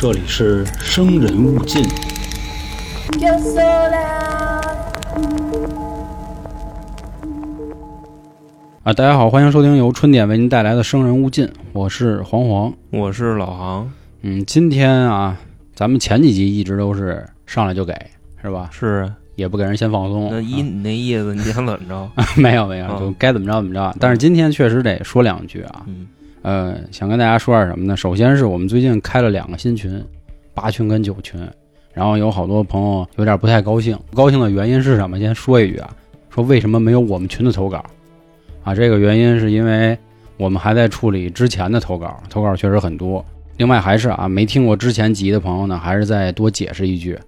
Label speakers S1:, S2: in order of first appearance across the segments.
S1: 这里是生人勿近。
S2: Yo sola.
S1: 啊，大家好，欢迎收听由春点为您带来的《生人勿进》，我是黄黄。
S3: 我是老航，
S1: 嗯，今天啊，咱们前几集一直都是上来就给，是吧？
S3: 是啊
S1: 也不给人先放松。
S3: 那依你那意思，你想怎么着？
S1: 没有没有，
S3: 啊
S1: 就该怎么着怎么着。但是今天确实得说两句啊，
S3: 嗯，
S1: 呃，想跟大家说点什么呢？首先是我们最近开了两个新群，八群跟九群，然后有好多朋友有点不太高兴，不高兴的原因是什么？先说一句啊，说为什么没有我们群的投稿啊？这个原因是因为我们还在处理之前的投稿，投稿确实很多。另外还是啊，没听过之前集的朋友呢，还是再多解释一句，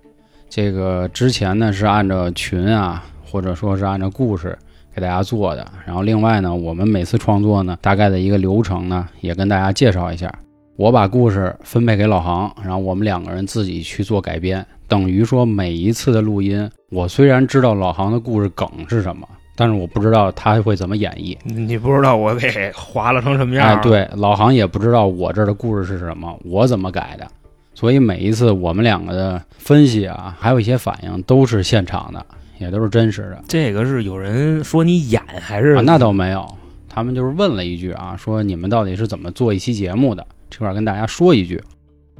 S1: 这个之前呢是按照群啊，或者说是按照故事给大家做的。然后另外呢，我们每次创作呢，大概的一个流程呢，也跟大家介绍一下。我把故事分配给老航，然后我们两个人自己去做改编，等于说每一次的录音，我虽然知道老航的故事梗是什么，但是我不知道他会怎么演绎。
S3: 你你不知道我给划了成什么样？
S1: 哎，，对，老航也不知道我这儿的故事是什么，我怎么改的。所以每一次我们两个的分析啊，还有一些反应都是现场的，也都是真实的。
S3: 这个是有人说你演还是？
S1: 啊，那倒没有，他们就是问了一句啊，说你们到底是怎么做一期节目的？这块儿跟大家说一句，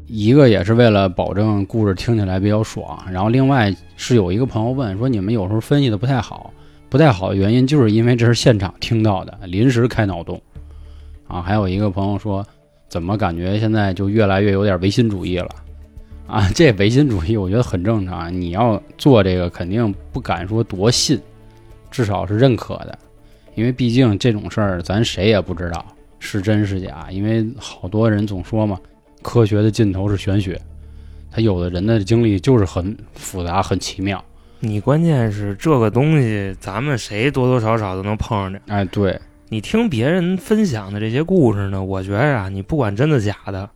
S1: 一个也是为了保证故事听起来比较爽，然后另外是有一个朋友问说你们有时候分析的不太好，不太好的原因就是因为这是现场听到的，临时开脑洞，啊，还有一个朋友说怎么感觉现在就越来越有点唯心主义了。啊，这唯心主义我觉得很正常。你要做这个，肯定不敢说多信，至少是认可的。因为毕竟这种事儿，咱谁也不知道是真是假。因为好多人总说嘛，科学的尽头是玄学，他有的人的经历就是很复杂、很奇妙。
S3: 你关键是这个东西，咱们谁多多少少都能碰上点。
S1: 哎，对，
S3: 你听别人分享的这些故事呢，我觉着啊，你不管真的假的，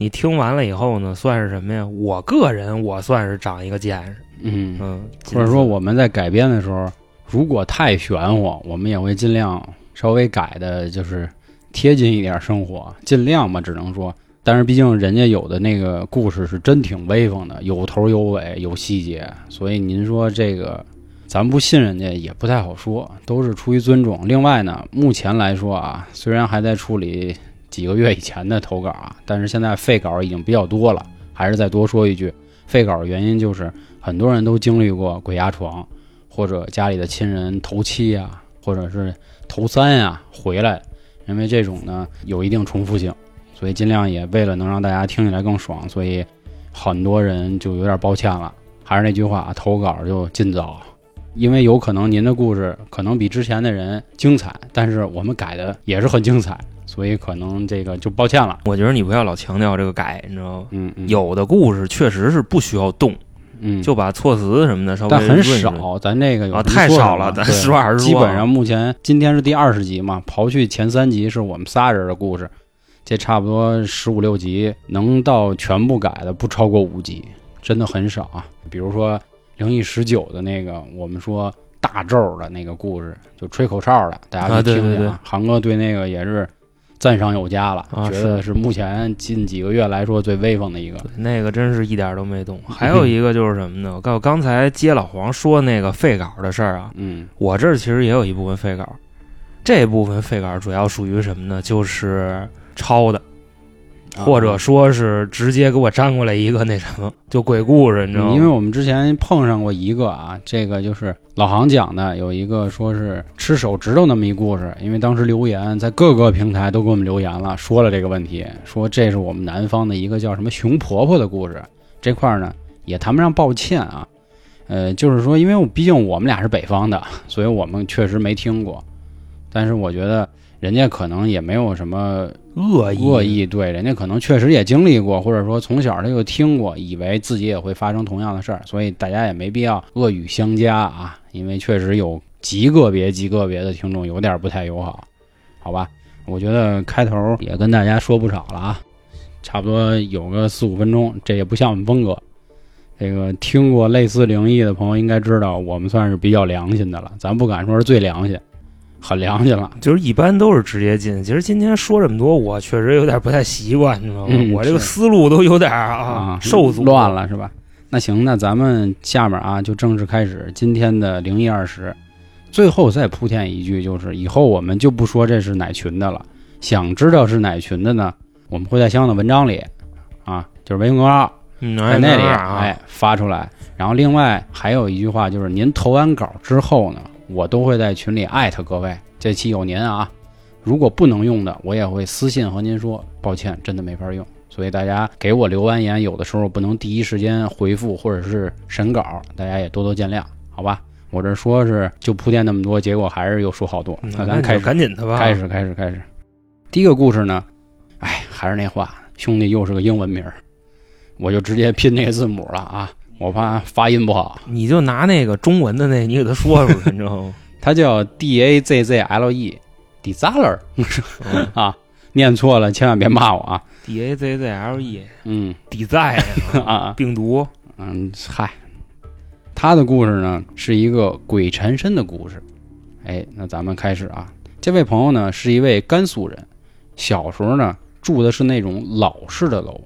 S3: 你听完了以后呢，算是什么呀？我个人我算是长一个见识，
S1: 嗯，
S3: 嗯，
S1: 或者说我们在改编的时候，如果太玄乎，我们也会尽量稍微改的，就是贴近一点生活，尽量吧，只能说。但是毕竟人家有的那个故事是真挺威风的，有头有尾，有细节，所以您说这个，咱不信人家也不太好说，都是出于尊重。另外呢，目前来说啊，虽然还在处理几个月以前的投稿啊，但是现在废稿已经比较多了。还是再多说一句，废稿的原因就是很多人都经历过鬼压床，或者家里的亲人头七啊，或者是头三呀、回来，因为这种呢有一定重复性，所以尽量也为了能让大家听起来更爽，所以很多人就有点抱歉了。还是那句话，投稿就尽早，因为有可能您的故事可能比之前的人精彩，但是我们改的也是很精彩，所以可能这个就抱歉了。
S3: 我觉得你不要老强调这个改，你知道吗？
S1: 嗯嗯，
S3: 有的故事确实是不需要动，
S1: 嗯，
S3: 就把措辞什么的稍微
S1: 但很少，咱这个有
S3: 啊，太少了，咱实话实说。
S1: 基本上目前今天是第二十集嘛，刨去前三集是我们仨人的故事，这差不多十五六集能到全部改的不超过五集，真的很少啊。比如说灵异十九的那个，我们说大咒的那个故事，就吹口哨的，大家
S3: 啊对
S1: 去听听。
S3: 对对
S1: 航哥对那个也是赞赏有加了，
S3: 啊
S1: 觉得是目前近几个月来说最威风的一个。
S3: 那个真是一点都没动。还有一个就是什么呢？我告刚才接老黄说那个废稿的事儿啊，
S1: 嗯
S3: 我这儿其实也有一部分废稿，这部分废稿主要属于什么呢？就是抄的，
S1: 啊
S3: 或者说是直接给我粘过来一个那什么，就鬼故事，你知道吗？
S1: 嗯因为我们之前碰上过一个啊，这个就是老航讲的，有一个说是吃手指头那么一故事。因为当时留言在各个平台都给我们留言了，说了这个问题，说这是我们南方的一个叫什么熊婆婆的故事。这块儿呢也谈不上抱歉啊，呃，就是说，因为我毕竟我们俩是北方的，所以我们确实没听过。但是我觉得人家可能也没有什么
S3: 恶意
S1: 恶意，对，人家可能确实也经历过，或者说从小他就听过，以为自己也会发生同样的事儿，所以大家也没必要恶语相加啊，因为确实有极个别、极个别的听众有点不太友好，好吧？我觉得开头也跟大家说不少了啊，差不多有个四五分钟，这也不像我们风格。这个听过类似灵异的朋友应该知道，我们算是比较良心的了，咱不敢说是最良心，很良心了。
S3: 就是一般都是直接进。其实今天说这么多，我确实有点不太习惯，你知道吗？
S1: 嗯
S3: 我这个思路都有点啊受阻
S1: 乱。了是吧？那行，那咱们下面啊就正式开始今天的零一二十。最后再铺垫一句，就是以后我们就不说这是哪群的了。想知道是哪群的呢？我们会在相应的文章里啊，就是微信公众号
S3: 嗯，
S1: 在那里
S3: 啊，
S1: 哎发出来。然后另外还有一句话，就是您投完稿之后呢，我都会在群里艾特各位，这期有您啊。如果不能用的，我也会私信和您说，抱歉，真的没法用。所以大家给我留完言，有的时候不能第一时间回复或者是审稿，大家也多多见谅，好吧？我这说是就铺垫那么多，结果还是又说好多。
S3: 嗯那
S1: 咱开始，
S3: 赶紧的吧。
S1: 开始，开始，开始。第一个故事呢，哎，还是那话，兄弟又是个英文名儿，我就直接拼那个字母了啊，我怕发音不好。
S3: 你就拿那个中文的那，你给他说出来，你知道吗？
S1: 它叫 D A Z Z L E，d z a l e r
S3: 嗯
S1: 啊，念错了千万别骂我啊。
S3: D A Z Z L E
S1: 嗯
S3: ，d i z
S1: 啊
S3: 病毒，
S1: 嗯，嗨，他的故事呢是一个鬼缠身的故事。哎，那咱们开始啊。这位朋友呢是一位甘肃人，小时候呢住的是那种老式的楼。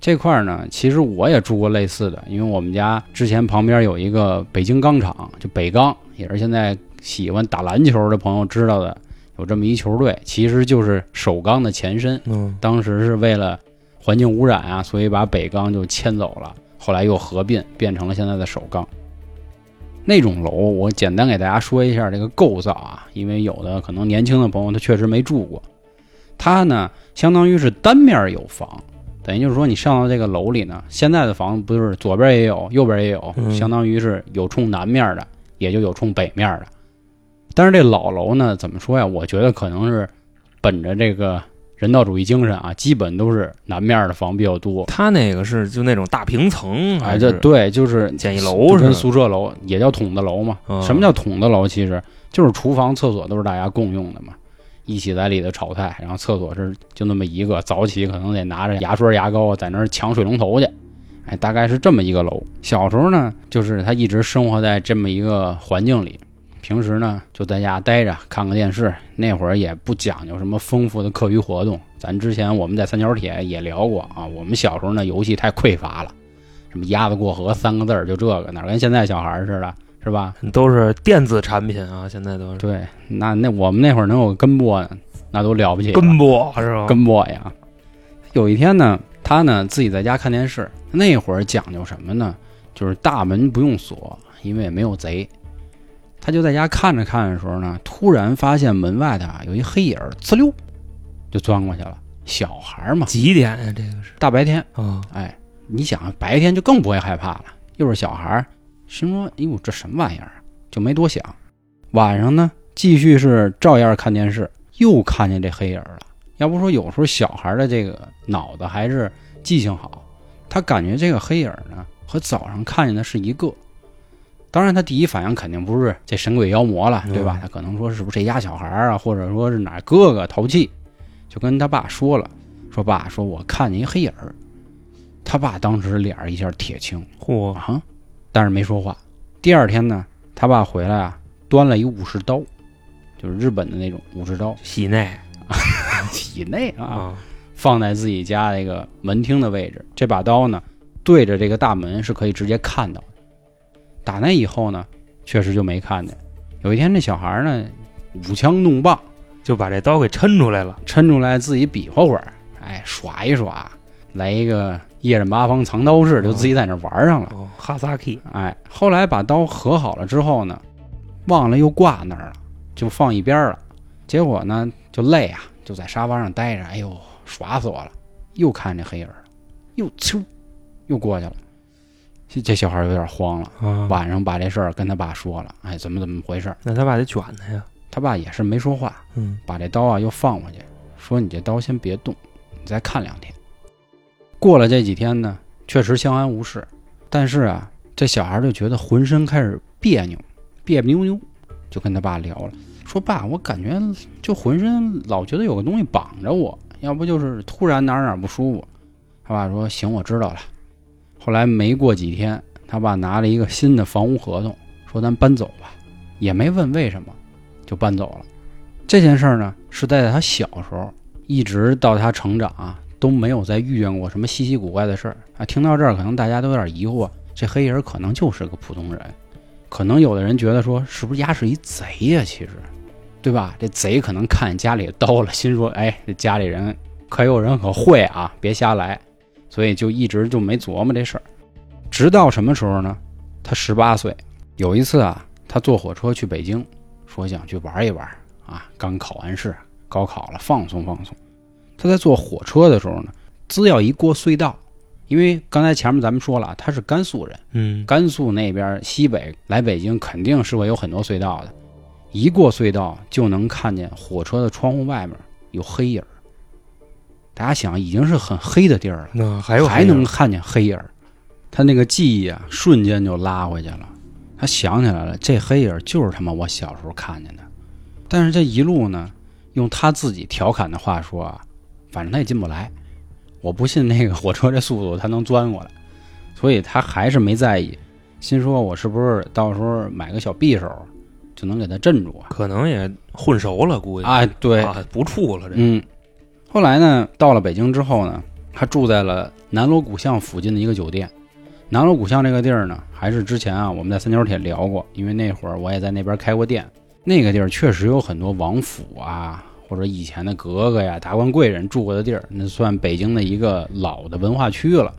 S1: 这块儿呢，其实我也住过类似的，因为我们家之前旁边有一个北京钢厂，就北钢，也是现在喜欢打篮球的朋友知道的，有这么一球队，其实就是首钢的前身。
S3: 嗯
S1: 当时是为了环境污染啊，所以把北钢就迁走了，后来又合并变成了现在的首钢。那种楼，我简单给大家说一下这个构造啊，因为有的可能年轻的朋友他确实没住过。它呢，相当于是单面有房，等于就是说你上到这个楼里呢，现在的房子不是左边也有，右边也有，
S3: 嗯
S1: 相当于是有冲南面的，也就有冲北面的。但是这老楼呢，怎么说呀？我觉得可能是本着这个人道主义精神啊，基本都是南面的房比较多。
S3: 他那个是就那种大平层，
S1: 哎，
S3: 还是
S1: 这对，就是
S3: 简易楼？
S1: 跟宿舍楼也叫筒子楼嘛。
S3: 嗯
S1: 什么叫筒子楼？其实就是厨房、厕所都是大家共用的嘛，一起在里头炒菜，然后厕所是就那么一个，早起可能得拿着牙刷、牙膏在那儿抢水龙头去。哎，大概是这么一个楼。小时候呢，就是他一直生活在这么一个环境里，平时呢就在家待着，看个电视。那会儿也不讲究什么丰富的课余活动。咱之前我们在三角铁也聊过啊，我们小时候呢游戏太匮乏了，什么鸭子过河三个字儿就这个，哪跟现在小孩似的，是吧？
S3: 都是电子产品啊，现在都是
S1: 对，那那我们那会儿能有个跟播呢，那都了不起了。
S3: 跟播是吧？
S1: 跟播呀。有一天呢，他呢自己在家看电视，那会儿讲究什么呢？就是大门不用锁，因为也没有贼。他就在家看着看的时候呢，突然发现门外头啊有一黑影儿，呲溜就钻过去了。小孩儿嘛，
S3: 几点呀？这个是
S1: 大白天，
S3: 啊，
S1: 哎，你想白天就更不会害怕了，又是小孩儿，心说：“哎呦，这什么玩意儿啊？”就没多想。晚上呢，继续是照样看电视，又看见这黑影了。要不说有时候小孩的这个脑子还是记性好，他感觉这个黑影呢和早上看见的是一个。当然，他第一反应肯定不是这神鬼妖魔了，对吧？
S3: 嗯
S1: 他可能说是不是这家小孩儿啊，或者说是哪哥哥淘气，就跟他爸说了，说爸，说我看见一黑影儿。他爸当时脸一下铁青
S3: 嚯，
S1: 啊，但是没说话。第二天呢，他爸回来啊，端了一武士刀，就是日本的那种武士刀，
S3: 喜内
S1: 体内啊，
S3: 啊，
S1: 放在自己家那个门厅的位置。这把刀呢，对着这个大门是可以直接看到的。打那以后呢，确实就没看见。有一天，这小孩呢，舞枪弄棒，
S3: 就把这刀给抻出来了。
S1: 抻出来自己比划会儿，哎，耍一耍，来一个夜刃八方藏刀式，就自己在那玩上了。
S3: 哦，哈萨克
S1: 哎，后来把刀合好了之后呢，忘了又挂那儿了，就放一边儿了。结果呢，就累啊，就在沙发上待着，哎呦，耍死我了！又看这黑影儿了，又嗖，又过去了。这这小孩有点慌了，
S3: 啊，
S1: 晚上把这事儿跟他爸说了，哎，怎么怎么回事儿？
S3: 那他爸得卷他呀。
S1: 他爸也是没说话，
S3: 嗯，
S1: 把这刀啊又放回去，说你这刀先别动，你再看两天。过了这几天呢，确实相安无事，但是啊，这小孩就觉得浑身开始别扭，别别扭扭，就跟他爸聊了，说爸，我感觉就浑身老觉得有个东西绑着我，要不就是突然哪哪不舒服。他爸说行，我知道了。后来没过几天，他爸拿了一个新的房屋合同，说咱搬走吧，也没问为什么，就搬走了。这件事儿呢，是在他小时候，一直到他成长啊，都没有再遇见过什么稀奇古怪的事儿啊。听到这儿，可能大家都有点疑惑，这黑人可能就是个普通人，可能有的人觉得说，是不是丫是一贼呀？其实，对吧？这贼可能看家里刀了，心说，哎，这家里人可有人可会啊，别瞎来，所以就一直就没琢磨这事儿。直到什么时候呢？他十八岁，有一次啊，他坐火车去北京，说想去玩一玩啊，刚考完试，高考了，放松放松。他在坐火车的时候呢，只要一过隧道，因为刚才前面咱们说了，他是甘肃人，
S3: 嗯，
S1: 甘肃那边西北来北京肯定是会有很多隧道的，一过隧道就能看见火车的窗户外面有黑影儿。大家想，已经是很黑的地儿了，
S3: 那还有
S1: 还能看见黑影儿，他那个记忆啊，瞬间就拉回去了。他想起来了，这黑影儿就是他妈我小时候看见的。但是这一路呢，用他自己调侃的话说啊，反正他也进不来。我不信那个火车这速度他能钻过来，所以他还是没在意，心说我是不是到时候买个小匕首就能给他镇住啊？
S3: 可能也混熟了，估计
S1: 啊，对，
S3: 啊不处了这。
S1: 嗯，后来呢，到了北京之后呢，他住在了南锣鼓巷附近的一个酒店。南锣鼓巷这个地儿呢，还是之前啊我们在三角铁聊过，因为那会儿我也在那边开过店。那个地儿确实有很多王府啊，或者以前的格格呀、达官贵人住过的地儿，那算北京的一个老的文化区了。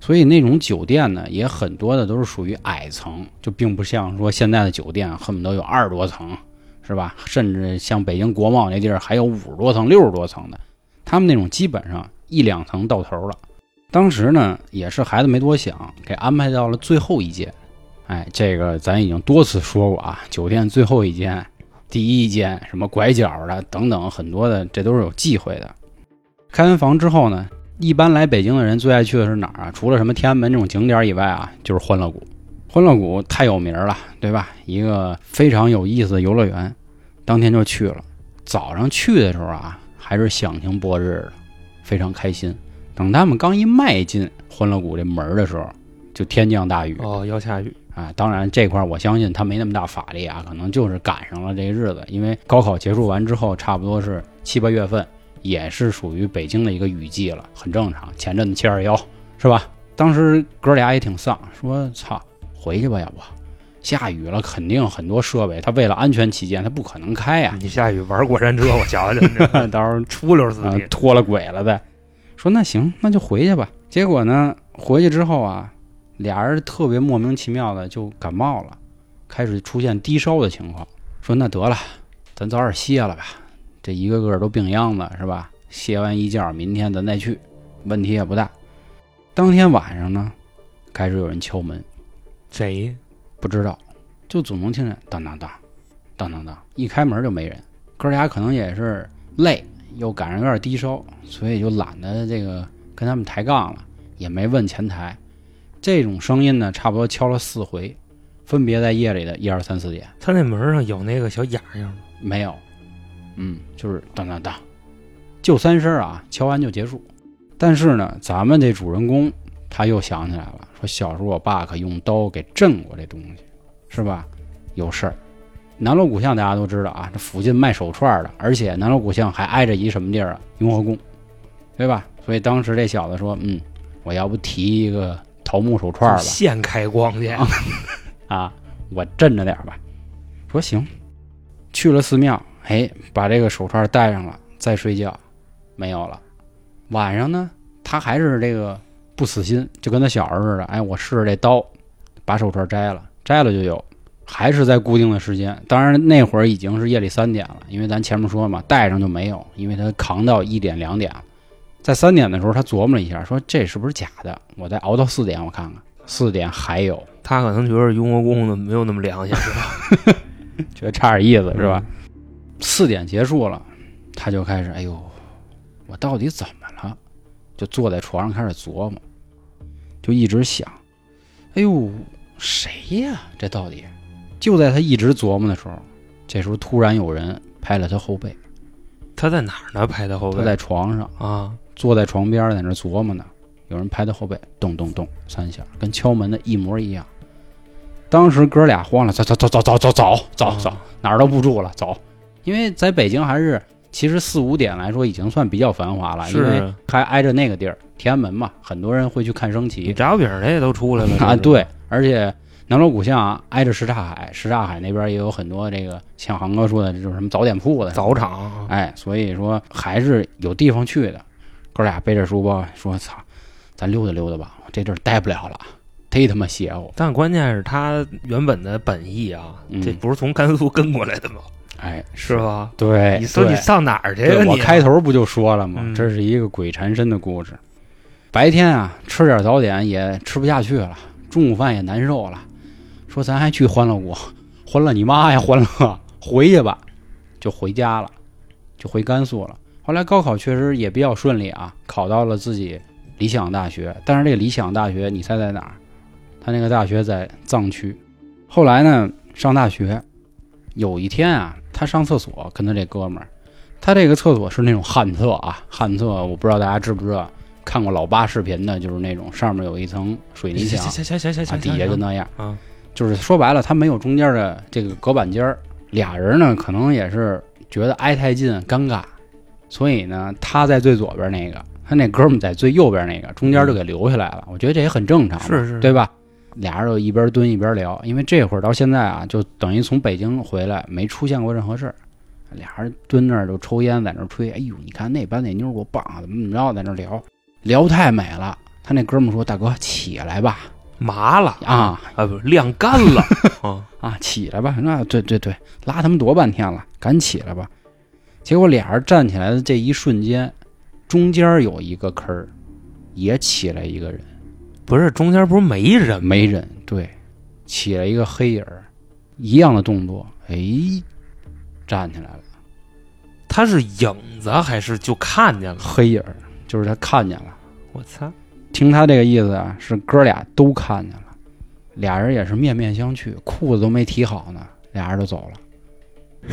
S1: 所以那种酒店呢，也很多的都是属于矮层，就并不像说现在的酒店恨不得有二十多层，是吧？甚至像北京国贸那地儿还有五十多层、六十多层的，他们那种基本上一两层到头了。当时呢，也是孩子没多想，给安排到了最后一间。哎，这个咱已经多次说过啊，酒店最后一间、第一间，什么拐角的等等，很多的这都是有忌讳的。开完房之后呢，一般来北京的人最爱去的是哪儿啊？除了什么天安门这种景点以外啊，就是欢乐谷。欢乐谷太有名了，对吧？一个非常有意思的游乐园。当天就去了，早上去的时候啊，还是响晴博日的，非常开心。等他们刚一迈进欢乐谷这门的时候，就天降大雨
S3: 哦，要下雨，
S1: 啊！当然这块儿我相信他没那么大法力啊，可能就是赶上了这日子，因为高考结束完之后，差不多是七八月份，也是属于北京的一个雨季了，很正常。前阵子七二幺是吧？当时哥俩也挺丧，说操，回去吧，要不下雨了，肯定很多设备，他为了安全起见，他不可能开呀、
S3: 你下雨玩过山车，我瞧瞧，
S1: 到时候
S3: 出溜自
S1: 啊
S3: 己。
S1: 脱了轨了呗。说那行，那就回去吧。结果呢，回去之后啊，俩人特别莫名其妙的就感冒了，开始出现低烧的情况。说那得了，咱早点歇了吧。这一个个都病秧子是吧？歇完一觉，明天咱再去，问题也不大。当天晚上呢，开始有人敲门，
S3: 谁？
S1: 不知道，就总能听见当当当，当当当，一开门就没人。哥俩可能也是累，又赶上有点低烧，所以就懒得这个跟他们抬杠了，也没问前台。这种声音呢，差不多敲了四回，分别在夜里的一二三四点。
S3: 他那门上有那个小眼儿吗？
S1: 没有，嗯，就是当当当，就三声啊，敲完就结束。但是呢，咱们这主人公他又想起来了，说小时候我爸可用刀给震过这东西，是吧？有事儿。南锣鼓巷大家都知道啊，这附近卖手串的，而且南锣鼓巷还挨着一什么地儿啊？雍和宫，对吧？所以当时这小子说，嗯，我要不提一个桃木手串吧？
S3: 现开光去，
S1: 啊，我镇着点儿吧。说行，去了寺庙，哎，把这个手串戴上了，再睡觉，没有了。晚上呢，他还是这个不死心，就跟他小时候似的，哎，我试试这刀，把手串摘了，摘了就有，还是在固定的时间。当然那会儿已经是夜里三点了，因为咱前面说嘛，戴上就没有，因为他扛到一点两点了。在三点的时候，他琢磨了一下，说这是不是假的？我再熬到四点，我看看，四点还有。
S3: 他可能觉得雍和宫的没有那么良心，是吧？
S1: 觉得差点意思是吧？四点结束了，他就开始，哎呦，我到底怎么了？就坐在床上开始琢磨，就一直想，哎呦，谁呀？这到底？就在他一直琢磨的时候，这时候突然有人拍了他后背，
S3: 他在哪儿呢？拍他后背？
S1: 他在床上
S3: 啊，
S1: 坐在床边，在那琢磨呢。有人拍他后背，咚咚咚三下，跟敲门的一模一样。当时哥俩慌了，走走走走走走走走走，哪儿都不住了，走。因为在北京还是其实四五点来说已经算比较繁华了，因为还挨着那个地儿天安门嘛，很多人会去看升旗
S3: 炸饼的也都出来了
S1: 啊。对，而且南锣鼓巷挨着什刹海，什刹海那边也有很多这个像航哥说的，这种什么早点铺的
S3: 早场，
S1: 哎，所以说还是有地方去的。哥俩背着书包说：“操，咱溜达溜达吧，这地儿待不了了，忒他妈邪乎。
S3: 但关键是他原本的本意啊，
S1: 嗯
S3: 这不是从甘肃跟过来的吗？”
S1: 哎，
S3: 是吧？
S1: 对，
S3: 你说你上哪儿去
S1: 对
S3: 呀？你
S1: 我开头不就说了吗？
S3: 嗯
S1: 这是一个鬼缠身的故事。白天啊，吃点早点也吃不下去了，中午饭也难受了，说咱还去欢乐谷，欢乐你妈呀，欢乐，回去吧，就回家了，就回甘肃了。后来高考确实也比较顺利啊，考到了自己理想大学。但是这个理想大学，你猜在哪儿？他那个大学在藏区。后来呢，上大学，有一天啊，他上厕所，跟他这哥们儿，他这个厕所是那种旱厕啊，旱厕我不知道大家知不知道，看过老八视频的，就是那种上面有一层水泥墙，
S3: 行行行行行
S1: 啊，底下就那样，
S3: 啊，
S1: 就是说白了，他没有中间的这个隔板间儿，俩人呢可能也是觉得挨太近尴尬，所以呢他在最左边那个，他那哥们在最右边那个，中间就给留下来了。我觉得这也很正常，
S3: 是是
S1: 对吧？俩人就一边蹲一边聊，因为这会儿到现在啊，就等于从北京回来没出现过任何事儿。俩人蹲那儿就抽烟，在那儿吹。哎呦，你看那班那妞儿多棒啊，怎么怎么着，在那儿聊，聊太美了。他那哥们儿说：“大哥，起来吧，
S3: 麻了
S1: 啊
S3: 啊，不晾干了啊，
S1: 啊，起来吧！那对对对，拉他们多半天了，赶紧起来吧。结果俩人站起来的这一瞬间，中间有一个坑儿，也起来一个人，
S3: 不是中间不是没人吗？
S1: 没人，对，起来一个黑影儿，一样的动作，哎，站起来了，
S3: 他是影子还是就看见了？
S1: 黑影儿就是他看见了。
S3: 我操！
S1: 听他这个意思啊，是哥俩都看见了，俩人也是面面相觑，裤子都没提好呢，俩人就走了。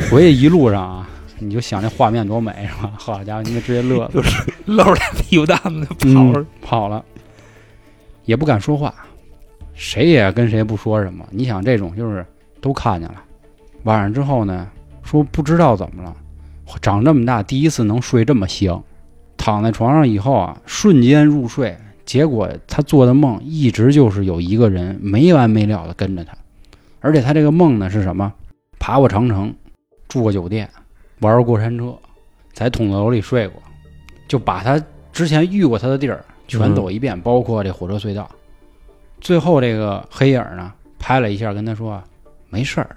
S1: 回去一路上啊，你就想这画面多美是吧？好家伙，你们直接乐了，就是，
S3: 露着俩屁股蛋子就跑
S1: 嗯
S3: 了。
S1: 跑了，也不敢说话，谁也跟谁不说什么。你想这种就是都看见了，晚上之后呢，说不知道怎么了，长这么大第一次能睡这么香，躺在床上以后啊，瞬间入睡。结果他做的梦一直就是有一个人没完没了的跟着他，而且他这个梦呢是什么？爬过长城，住过酒店，玩过过山车，在筒子楼里睡过，就把他之前遇过他的地儿全走一遍，包括这火车隧道。最后这个黑影呢，拍了一下，跟他说：“没事儿，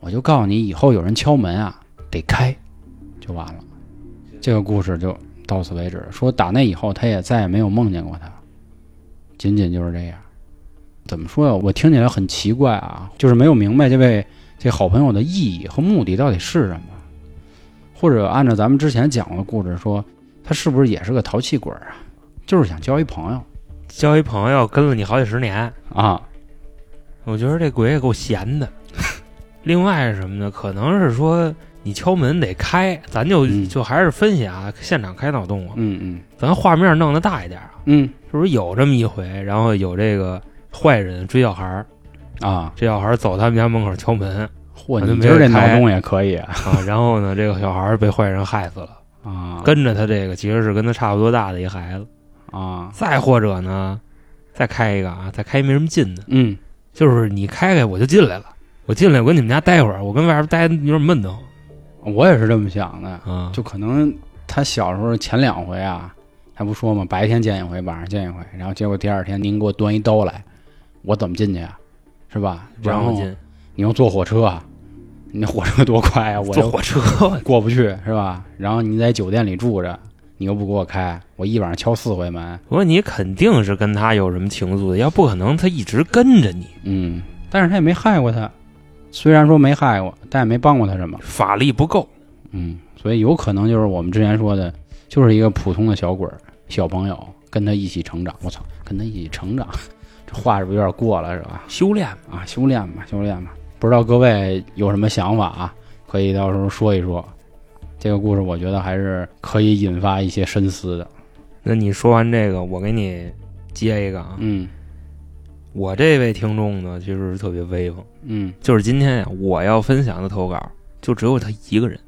S1: 我就告诉你，以后有人敲门啊，得开，就完了。”这个故事就到此为止。说打那以后，他也再也没有梦见过他，仅仅就是这样。怎么说呀？我听起来很奇怪啊，就是没有明白这位这好朋友的意义和目的到底是什么，或者按照咱们之前讲过的故事说，他是不是也是个淘气鬼儿啊？就是想交一朋友。
S3: 交一朋友跟了你好几十年，
S1: 啊，
S3: 我觉得这鬼也够闲的。另外是什么呢？可能是说你敲门得开，咱就、
S1: 嗯。
S3: 就还是分析啊，现场开脑洞啊，
S1: 嗯嗯。
S3: 咱画面弄得大一点啊，
S1: 嗯。
S3: 是不是有这么一回？然后有这个坏人追小孩儿，
S1: 啊，
S3: 这小孩儿走他们家门口敲门
S1: 嚯，你今儿这脑洞也可以啊
S3: 啊，然后呢，这个小孩儿被坏人害死了，
S1: 啊
S3: 跟着他这个其实是跟他差不多大的一孩子。
S1: 啊，
S3: 再或者呢，再开一个啊，再开一没什么劲的，
S1: 嗯
S3: 就是你开开我就进来了，我进来我跟你们家待会儿，我跟外边待有点闷得慌
S1: 我也是这么想的，
S3: 啊。
S1: 就可能他小时候前两回啊，还不说嘛，白天见一回，晚上见一回，然后结果第二天您给我端一刀来，我怎么进去啊？是吧？然后你又坐火车啊，你火车多快啊，我又
S3: 坐火车，
S1: 过不去是吧？然后你在酒店里住着，你又不给我开，我一晚上敲四回门，
S3: 我说你肯定是跟他有什么情愫的，要不可能他一直跟着你，
S1: 嗯，但是他也没害过他，虽然说没害过，但也没帮过他什么，
S3: 法力不够。
S1: 嗯，所以有可能就是我们之前说的，就是一个普通的小鬼儿、小朋友，跟他一起成长。我操，跟他一起成长，这话是不是有点过了，是吧？
S3: 修炼
S1: 啊，修炼吧，修炼吧。不知道各位有什么想法啊？可以到时候说一说。这个故事我觉得还是可以引发一些深思的。
S3: 那你说完这个，我给你接一个啊。
S1: 嗯
S3: 我这位听众呢，其实是特别威风，
S1: 嗯
S3: 就是今天呀，我要分享的投稿就只有他一个人，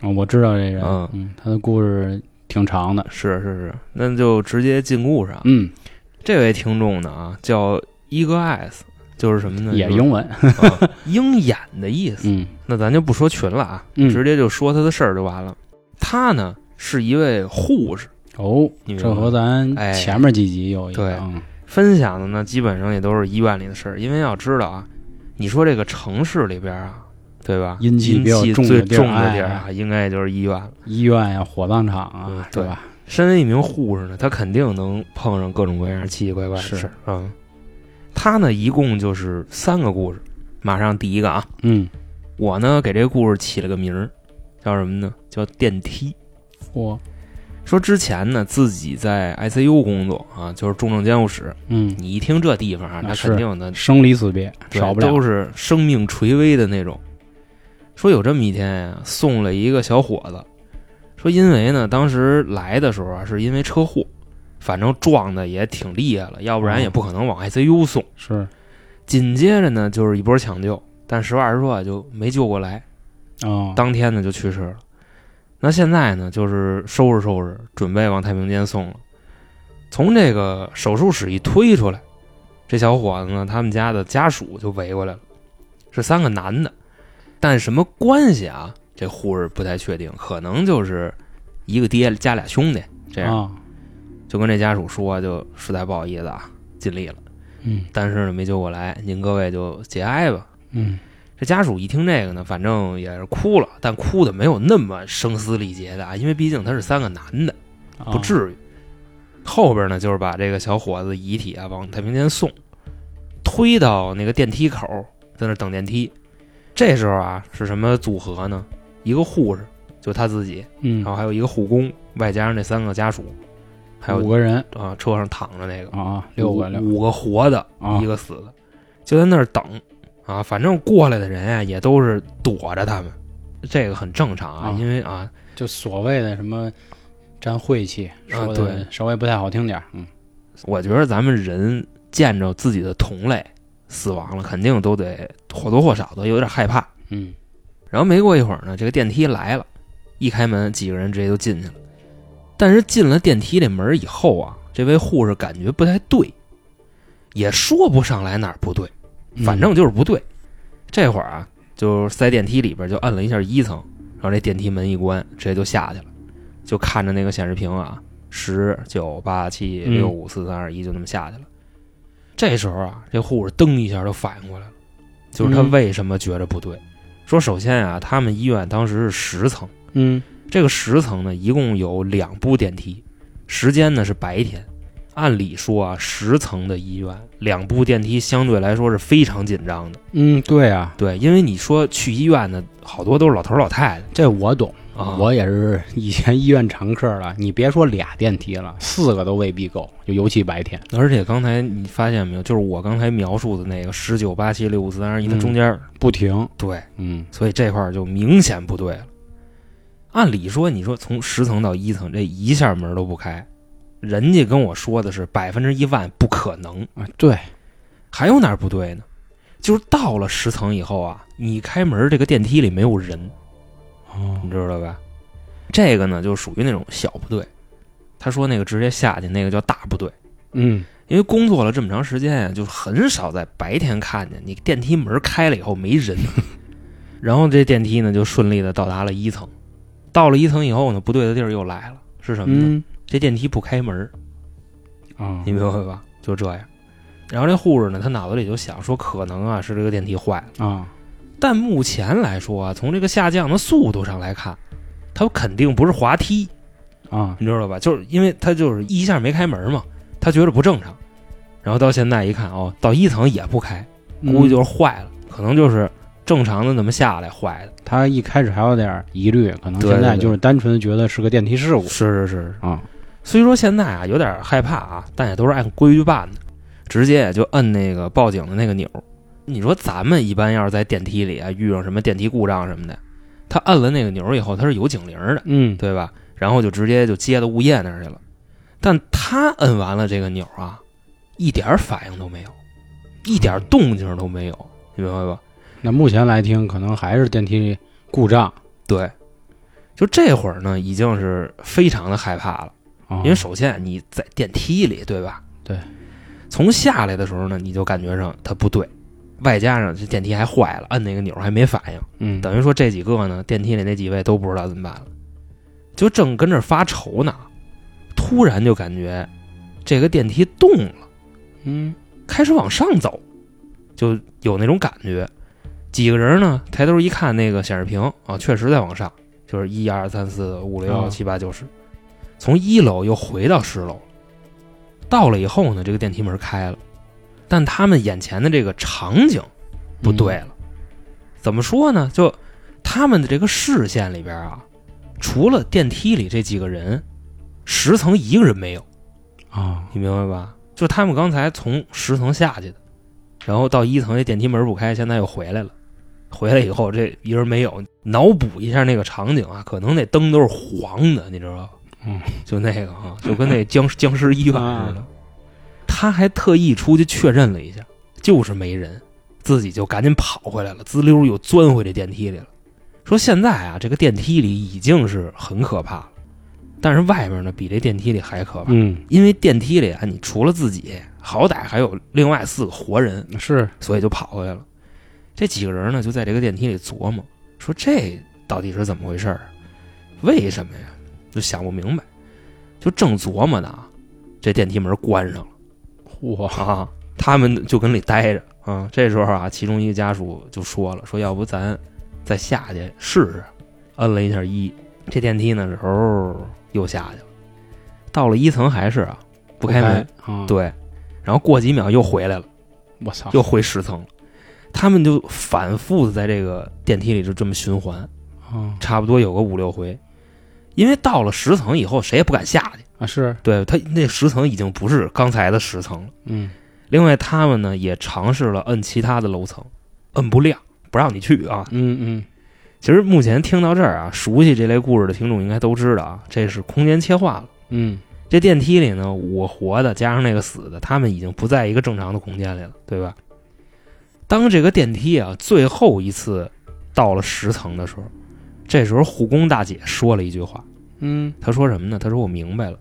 S1: 啊，我知道这人，
S3: 嗯
S1: 嗯，他的故事挺长的，
S3: 是是是，那就直接进故事啊。
S1: 嗯，
S3: 这位听众呢啊，叫 Eagle Eyes，就是什么呢？就是
S1: 也英文，
S3: 啊鹰眼的意思。
S1: 嗯
S3: 那咱就不说群了啊，
S1: 嗯
S3: 直接就说他的事儿就完了。他呢是一位护士，
S1: 哦，这和咱
S3: 哎
S1: 前面几集有一
S3: 对
S1: 样，
S3: 分享的呢基本上也都是医院里的事儿。因为要知道啊，你说这个城市里边啊，对吧？
S1: 阴气比较重
S3: 最
S1: 的地儿
S3: 重的地儿
S1: 哎
S3: 啊，应该也就是医院了。
S1: 医院呀、火葬场
S3: 嗯
S1: 啊，对吧？
S3: 身为一名护士呢，他肯定能碰上各种各样奇奇怪怪的事儿。嗯，他呢一共就是三个故事。马上第一个啊，
S1: 嗯，
S3: 我呢给这个故事起了个名儿，叫什么呢？叫电梯。
S1: 我，
S3: 说之前呢自己在 ICU 工作啊，就是重症监护室。
S1: 嗯，
S3: 你一听这地方啊，那肯定的
S1: 生离死别少不了，
S3: 都是生命垂危的那种。说有这么一天呀，送了一个小伙子，说因为呢当时来的时候啊，是因为车祸，反正撞的也挺厉害了，要不然也不可能往 ICU 送。
S1: 是
S3: 紧接着呢就是一波抢救，但实话实说啊就没救过来，
S1: 啊，
S3: 当天呢就去世了。那现在呢就是收拾收拾，准备往太平间送了。从这个手术室一推出来，这小伙子呢，他们家的家属就围过来了，是三个男的，但什么关系啊？这护士不太确定，可能就是一个爹加俩兄弟这样，
S1: 啊，
S3: 就跟这家属说，就实在不好意思啊，尽力了，
S1: 嗯
S3: 但是呢没救过来，您各位就节哀吧。
S1: 嗯
S3: 这家属一听这个呢，反正也是哭了，但哭的没有那么声嘶力竭的啊，因为毕竟他是三个男的，
S1: 啊
S3: 不至于。后边呢，就是把这个小伙子遗体啊往太平间送，推到那个电梯口，在那等电梯。这时候啊，是什么组合呢？一个护士，就他自己，
S1: 嗯
S3: 然后还有一个护工，外加上这三个家属，还有
S1: 五个人
S3: 啊车上躺着那个
S1: 啊，六个六
S3: 五五个活的，
S1: 啊
S3: 一个死的，就在那儿等啊。反正过来的人啊，也都是躲着他们，这个很正常啊，
S1: 啊
S3: 因为啊，
S1: 就所谓的什么沾晦气，说
S3: 对
S1: 的稍微不太好听点儿，嗯
S3: 我觉得咱们人见着自己的同类死亡了，肯定都得或多或少的有点害怕。
S1: 嗯
S3: 然后没过一会儿呢，这个电梯来了，一开门，几个人直接就进去了。但是进了电梯这门以后啊，这位护士感觉不太对，也说不上来哪儿不对，
S1: 嗯
S3: 反正就是不对。这会儿啊，就在电梯里边就按了一下一层，然后这电梯门一关，直接就下去了，就看着那个显示屏啊，十九八七
S1: 嗯
S3: 六五四三二一，就那么下去了。这时候啊，这护士噔一下就反应过来了，就是他
S1: 嗯
S3: 为什么觉着不对。说首先啊，他们医院当时是十层，
S1: 嗯
S3: 这个十层呢一共有两部电梯，时间呢是白天。按理说啊，十层的医院两部电梯相对来说是非常紧张的。
S1: 嗯，对啊，
S3: 对，因为你说去医院的好多都是老头老太太
S1: 这我懂。
S3: 啊，
S1: 我也是以前医院常客了，你别说俩电梯了，四个都未必够，就尤其白天。
S3: 而且刚才你发现没有，就是我刚才描述的那个十九八七六五四三二一，它
S1: 嗯
S3: 中间、
S1: 不停，
S3: 对，
S1: 嗯
S3: 所以这块儿就明显不对了。按理说，你说从十层到一层，这一下门都不开，人家跟我说的是百分之一万不可能。
S1: 啊，对，
S3: 还有哪儿不对呢？就是到了十层以后啊，你开门这个电梯里没有人，
S1: 哦
S3: 你知道吧？这个呢就属于那种小部队。他说那个直接下去，那个叫大部队。
S1: 嗯
S3: 因为工作了这么长时间呀，就很少在白天看见你电梯门开了以后没人。然后这电梯呢就顺利的到达了一层。到了一层以后呢，不对的地儿又来了，是什么呢？
S1: 嗯
S3: 这电梯不开门，
S1: 啊
S3: 你明白吧？就这样。然后这护士呢，他脑子里就想说，可能啊是这个电梯坏了。
S1: 啊
S3: 但目前来说啊，从这个下降的速度上来看，它肯定不是滑梯，
S1: 啊
S3: 你知道吧？就是因为它就是一下没开门嘛，他觉得不正常。然后到现在一看，哦，到一层也不开，估计就是坏了，可能就是正常的那么下来坏的。
S1: 他一开始还有点疑虑，可能现在就是单纯的觉得是个电梯事故
S3: 是是是，
S1: 啊。
S3: 虽说现在啊有点害怕啊，但也都是按规矩办的，直接也就摁那个报警的那个钮。你说咱们一般要是在电梯里啊遇上什么电梯故障什么的，他摁了那个钮以后，他是有警铃的。
S1: 嗯，
S3: 对吧？然后就直接就接到物业那儿去了。但他摁完了这个钮啊，一点儿反应都没有，一点儿动静都没有，你明白吧？
S1: 那目前来听，可能还是电梯故障。
S3: 对，就这会儿呢，已经是非常的害怕了，
S1: 哦
S3: 因为首先你在电梯里，对吧？
S1: 对。
S3: 从下来的时候呢，你就感觉上它不对，外加上这电梯还坏了，摁那个钮还没反应，
S1: 嗯
S3: 等于说这几个呢，电梯里那几位都不知道怎么办了，就正跟这儿发愁呢，突然就感觉这个电梯动了，
S1: 嗯
S3: 开始往上走，就有那种感觉。几个人呢，抬头一看那个显示屏啊，确实在往上，就是一二三四五六
S1: 啊
S3: 七八九十，从一楼又回到十楼。到了以后呢，这个电梯门开了，但他们眼前的这个场景不对了。怎么说呢？就他们的这个视线里边啊，除了电梯里这几个人，十层一个人没有。
S1: 啊
S3: 你明白吧？就他们刚才从十层下去的，然后到一层，这电梯门不开，现在又回来了。回来以后，这一人没有。脑补一下那个场景啊，可能那灯都是黄的，你知道吧？
S1: 嗯，
S3: 就那个啊，就跟那僵僵尸医院似的
S1: 啊。
S3: 他还特意出去确认了一下，就是没人，自己就赶紧跑回来了，滋溜又钻回这电梯里了。说现在啊，这个电梯里已经是很可怕了，但是外面呢比这电梯里还可怕。
S1: 嗯
S3: 因为电梯里啊，你除了自己，好歹还有另外四个活人，
S1: 是
S3: 所以就跑回来了。这几个人呢，就在这个电梯里琢磨，说这到底是怎么回事儿？为什么呀？就想不明白。就正琢磨呢，这电梯门关上了
S1: 嚯
S3: 啊，他们就跟里待着啊。这时候啊，其中一个家属就说了，说要不咱再下去试试。摁了一下一，这电梯呢，时候又下去了。到了一层还是啊，不开门。
S1: 啊，
S3: 对，然后过几秒又回来了，
S1: 我操，
S3: 又回十层了。他们就反复的在这个电梯里就这么循环，
S1: 啊
S3: 差不多有个五六回。因为到了十层以后，谁也不敢下去。
S1: 啊是
S3: 对他那十层已经不是刚才的十层了。
S1: 嗯
S3: 另外，他们呢也尝试了摁其他的楼层，摁不亮，不让你去啊。
S1: 嗯嗯
S3: 其实目前听到这儿啊，熟悉这类故事的听众应该都知道啊，这是空间切换了。
S1: 嗯
S3: 这电梯里呢，我活的加上那个死的，他们已经不在一个正常的空间里了，对吧？当这个电梯啊最后一次到了十层的时候，这时候护工大姐说了一句话，
S1: 嗯
S3: 她说什么呢？她说：“我明白了，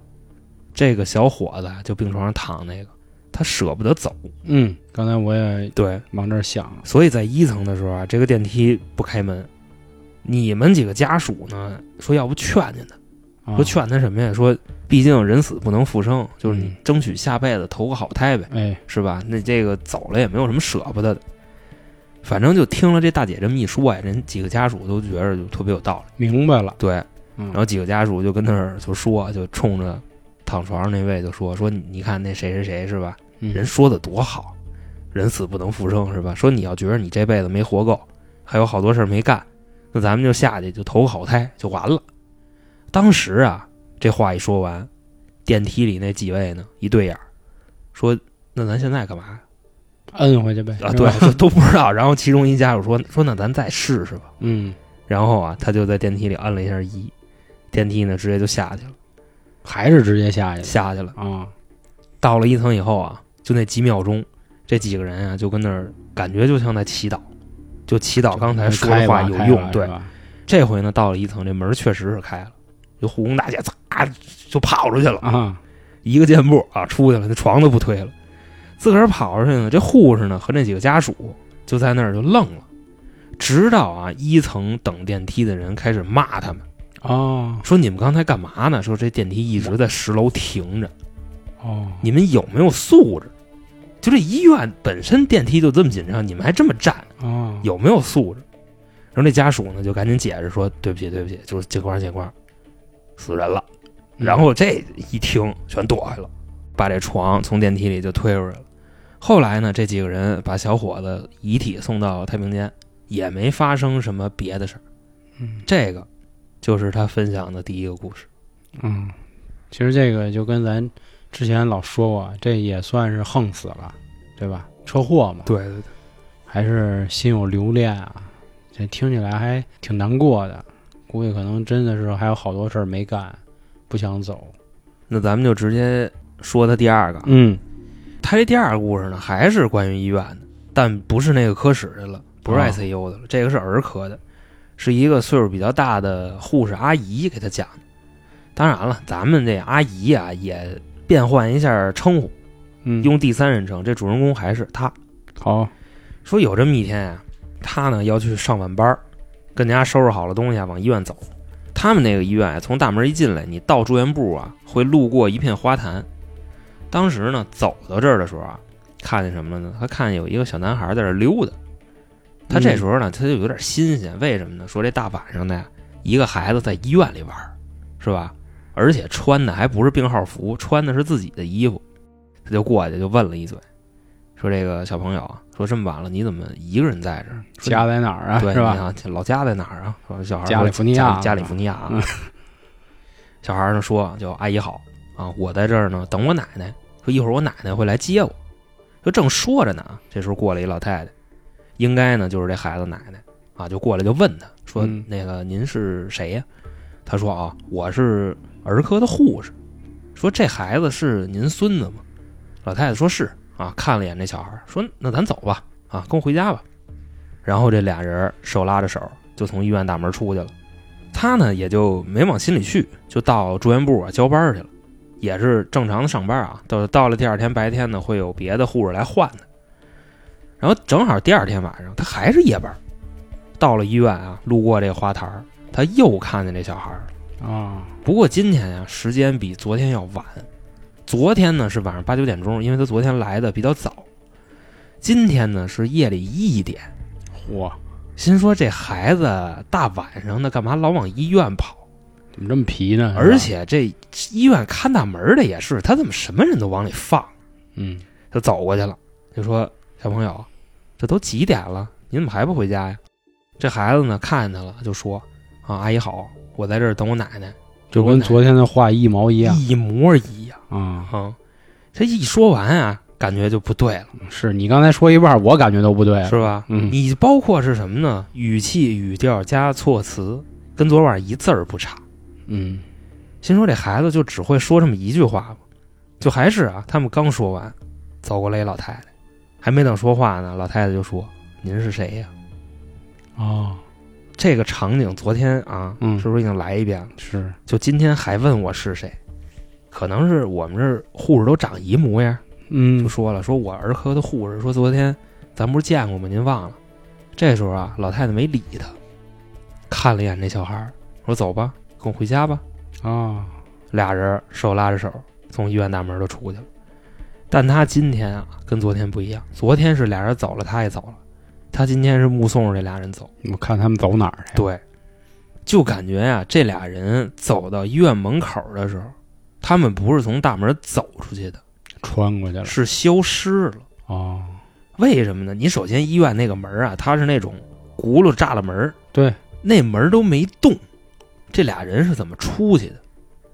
S3: 这个小伙子啊就病床上躺那个，他舍不得走，
S1: 嗯，刚才我也
S3: 对，
S1: 往这儿想，
S3: 所以在一层的时候啊，这个电梯不开门，你们几个家属呢说要不劝劝他。”
S1: 啊
S3: 说劝他什么呀？说毕竟人死不能复生，就是你
S1: 嗯
S3: 争取下辈子投个好胎呗，
S1: 哎
S3: 是吧？那这个走了也没有什么舍不得的。反正就听了这大姐这么一说呀，人几个家属都觉着就特别有道理。
S1: 明白了，
S3: 对，
S1: 嗯
S3: 然后几个家属就跟那儿就说，就冲着躺床上那位就说说你你看那谁谁谁是吧？
S1: 嗯
S3: 人说的多好，人死不能复生是吧？说你要觉得你这辈子没活够，还有好多事儿没干，那咱们就下去就投个好胎就完了。当时啊，这话一说完，电梯里那几位呢一对眼，说那咱现在干嘛呀？
S1: 摁回去呗
S3: 啊，对，就都不知道。然后其中一家属说说那咱再试试吧。
S1: 嗯
S3: 然后啊，他就在电梯里按了一下一，电梯呢直接就下去了，
S1: 还是直接下去了
S3: 下去了。
S1: 啊
S3: 到了一层以后啊，就那几秒钟，这几个人啊就跟那儿感觉就像在祈祷，就祈祷刚才说的话有用。对，，这回呢到了一层，这门确实是开了，就护工大姐嚓就跑出去了，
S1: 啊
S3: 一个箭步啊出去了，那床都不推了，自个儿跑出去呢。这护士呢和那几个家属就在那儿就愣了，直到啊一层等电梯的人开始骂他们，
S1: 哦
S3: 说你们刚才干嘛呢？说这电梯一直在十楼停着。
S1: 哦
S3: 你们有没有素质？就这医院本身电梯就这么紧张，你们还这么站，
S1: 啊
S3: 有没有素质？然后那家属呢就赶紧解释说：“对不起，对不起，就是警官，警官，死人了。”然后这一听全躲开了，把这床从电梯里就推出来了。后来呢，这几个人把小伙子遗体送到太平间，也没发生什么别的事儿。
S1: 嗯
S3: 这个就是他分享的第一个故事。
S1: 嗯，其实这个就跟咱之前老说过，这也算是横死了，对吧？车祸嘛，
S3: 对对对，
S1: 还是心有留恋啊，这听起来还挺难过的。估计可能真的是还有好多事儿没干，不想走。
S3: 那咱们就直接说他第二个。
S1: 嗯
S3: 他这第二个故事呢，还是关于医院的，但不是那个科室的了，不是
S1: 哦
S3: ICU 的了，这个是儿科的。是一个岁数比较大的护士阿姨给他讲的。当然了，咱们这阿姨啊也变换一下称呼，
S1: 嗯，
S3: 用第三人称。这主人公还是他。
S1: 好，
S3: 说有这么一天呀、他呢要去上晚班儿，跟家收拾好了东西啊，往医院走。他们那个医院啊，从大门一进来，你到住院部啊，会路过一片花坛。当时呢，走到这儿的时候啊，看见什么了呢？他看见有一个小男孩在这儿溜达。他这时候呢，他就有点新鲜，为什么呢？说这大晚上的呀，一个孩子在医院里玩，是吧？而且穿的还不是病号服，穿的是自己的衣服。他就过去就问了一嘴，说这个小朋友啊，说这么晚了，你怎么一个人在这儿？
S1: 家在哪儿啊？
S3: 对，
S1: 是吧？
S3: 老家在哪儿啊？说小孩儿
S1: 加利福尼亚
S3: 加加利福尼亚 小孩儿呢说：“就阿姨好啊，我在这儿呢等我奶奶，说一会儿我奶奶会来接我。”就正说着呢，这时候过来一老太太，应该呢就是这孩子奶奶啊，就过来就问他说：“
S1: 嗯
S3: 那个您是谁呀？”他说：“啊，我是儿科的护士。”说这孩子是您孙子吗？老太太说是啊，看了一眼这小孩，说：“那咱走吧，啊，跟我回家吧。”然后这俩人手拉着手就从医院大门出去了。他呢也就没往心里去，就到住院部啊交班去了，也是正常的上班啊。到到了第二天白天呢，会有别的护士来换的。然后正好第二天晚上，他还是夜班，到了医院啊，路过这个花坛儿，他又看见这小孩。
S1: 啊，
S3: 不过今天呀，时间比昨天要晚。昨天呢是晚上八九点钟，因为他昨天来的比较早。今天呢是夜里一点。
S1: 嚯，
S3: 心说这孩子大晚上的干嘛老往医院跑？
S1: 怎么这么皮呢？
S3: 而，且这医院看大门的也是，他怎么什么人都往里放？
S1: 嗯，
S3: 就走过去了，就说：“小朋友，这都几点了？你怎么还不回家呀？”这孩子呢看见他了，就说：“啊，阿姨好，我在这儿等我奶奶。”
S1: 就跟昨天的话一毛一样
S3: 一模一样
S1: 啊。
S3: 啊！这一说完啊，感觉就不对了，
S1: 是你刚才说一半，我感觉都不对了，
S3: 是吧？
S1: 嗯
S3: 你包括是什么呢？语气、语调加措辞，跟昨晚一字儿不差。
S1: 嗯，
S3: 心说这孩子就只会说这么一句话吧？就还是啊，他们刚说完，走过来一老太太，还没等说话呢，老太太就说：“您是谁呀
S1: 哦，？”
S3: 这个场景昨天啊，
S1: 嗯
S3: 是不是已经来一遍了？
S1: 是，
S3: 就今天还问我是谁？可能是我们这儿护士都长一模样，
S1: 嗯
S3: 就，说了，说我儿科的护士说昨天咱不是见过吗？您忘了？这时候啊，老太太没理他，看了一眼这小孩儿，说：“走吧，跟我回家吧。”
S1: 啊，
S3: 俩人手拉着手从医院大门就出去了。但他今天啊，跟昨天不一样，昨天是俩人走了，他也走了，他今天是目送着这俩人走。
S1: 我看他们走哪儿去？，
S3: 对，就感觉呀、这俩人走到医院门口的时候，他们不是从大门走出去的，
S1: 穿过去了。
S3: 是消失了。
S1: 哦，
S3: 为什么呢？你首先医院那个门啊，它是那种轱辘栅栏门，
S1: 对，
S3: 那门都没动，这俩人是怎么出去的？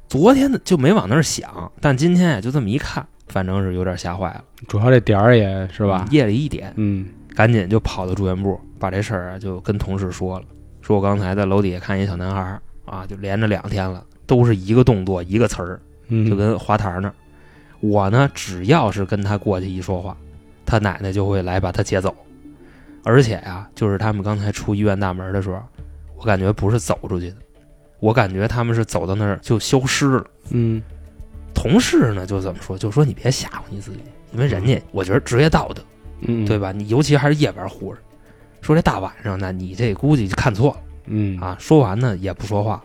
S3: 昨天呢就没往那儿想，但今天呀就这么一看，反正是有点吓坏了，
S1: 主要这点儿也是吧？
S3: 夜里一点，
S1: 嗯，
S3: 赶紧就跑到住院部，把这事儿啊就跟同事说了，说我刚才在楼底下看一小男孩儿啊，就连着两天了，都是一个动作一个词儿，
S1: 嗯，
S3: 就跟花坛那儿。我呢，只要是跟他过去一说话，他奶奶就会来把他接走。而且呀、就是他们刚才出医院大门的时候，我感觉不是走出去的，我感觉他们是走到那儿就消失了。
S1: 嗯，
S3: 同事呢就怎么说，就说你别吓唬你自己，因为人家我觉得职业道德，
S1: 嗯，
S3: 对？吧？你尤其还是夜班护士，说这大晚上的，你这估计就看错了
S1: 嗯，
S3: 啊。说完呢也不说话，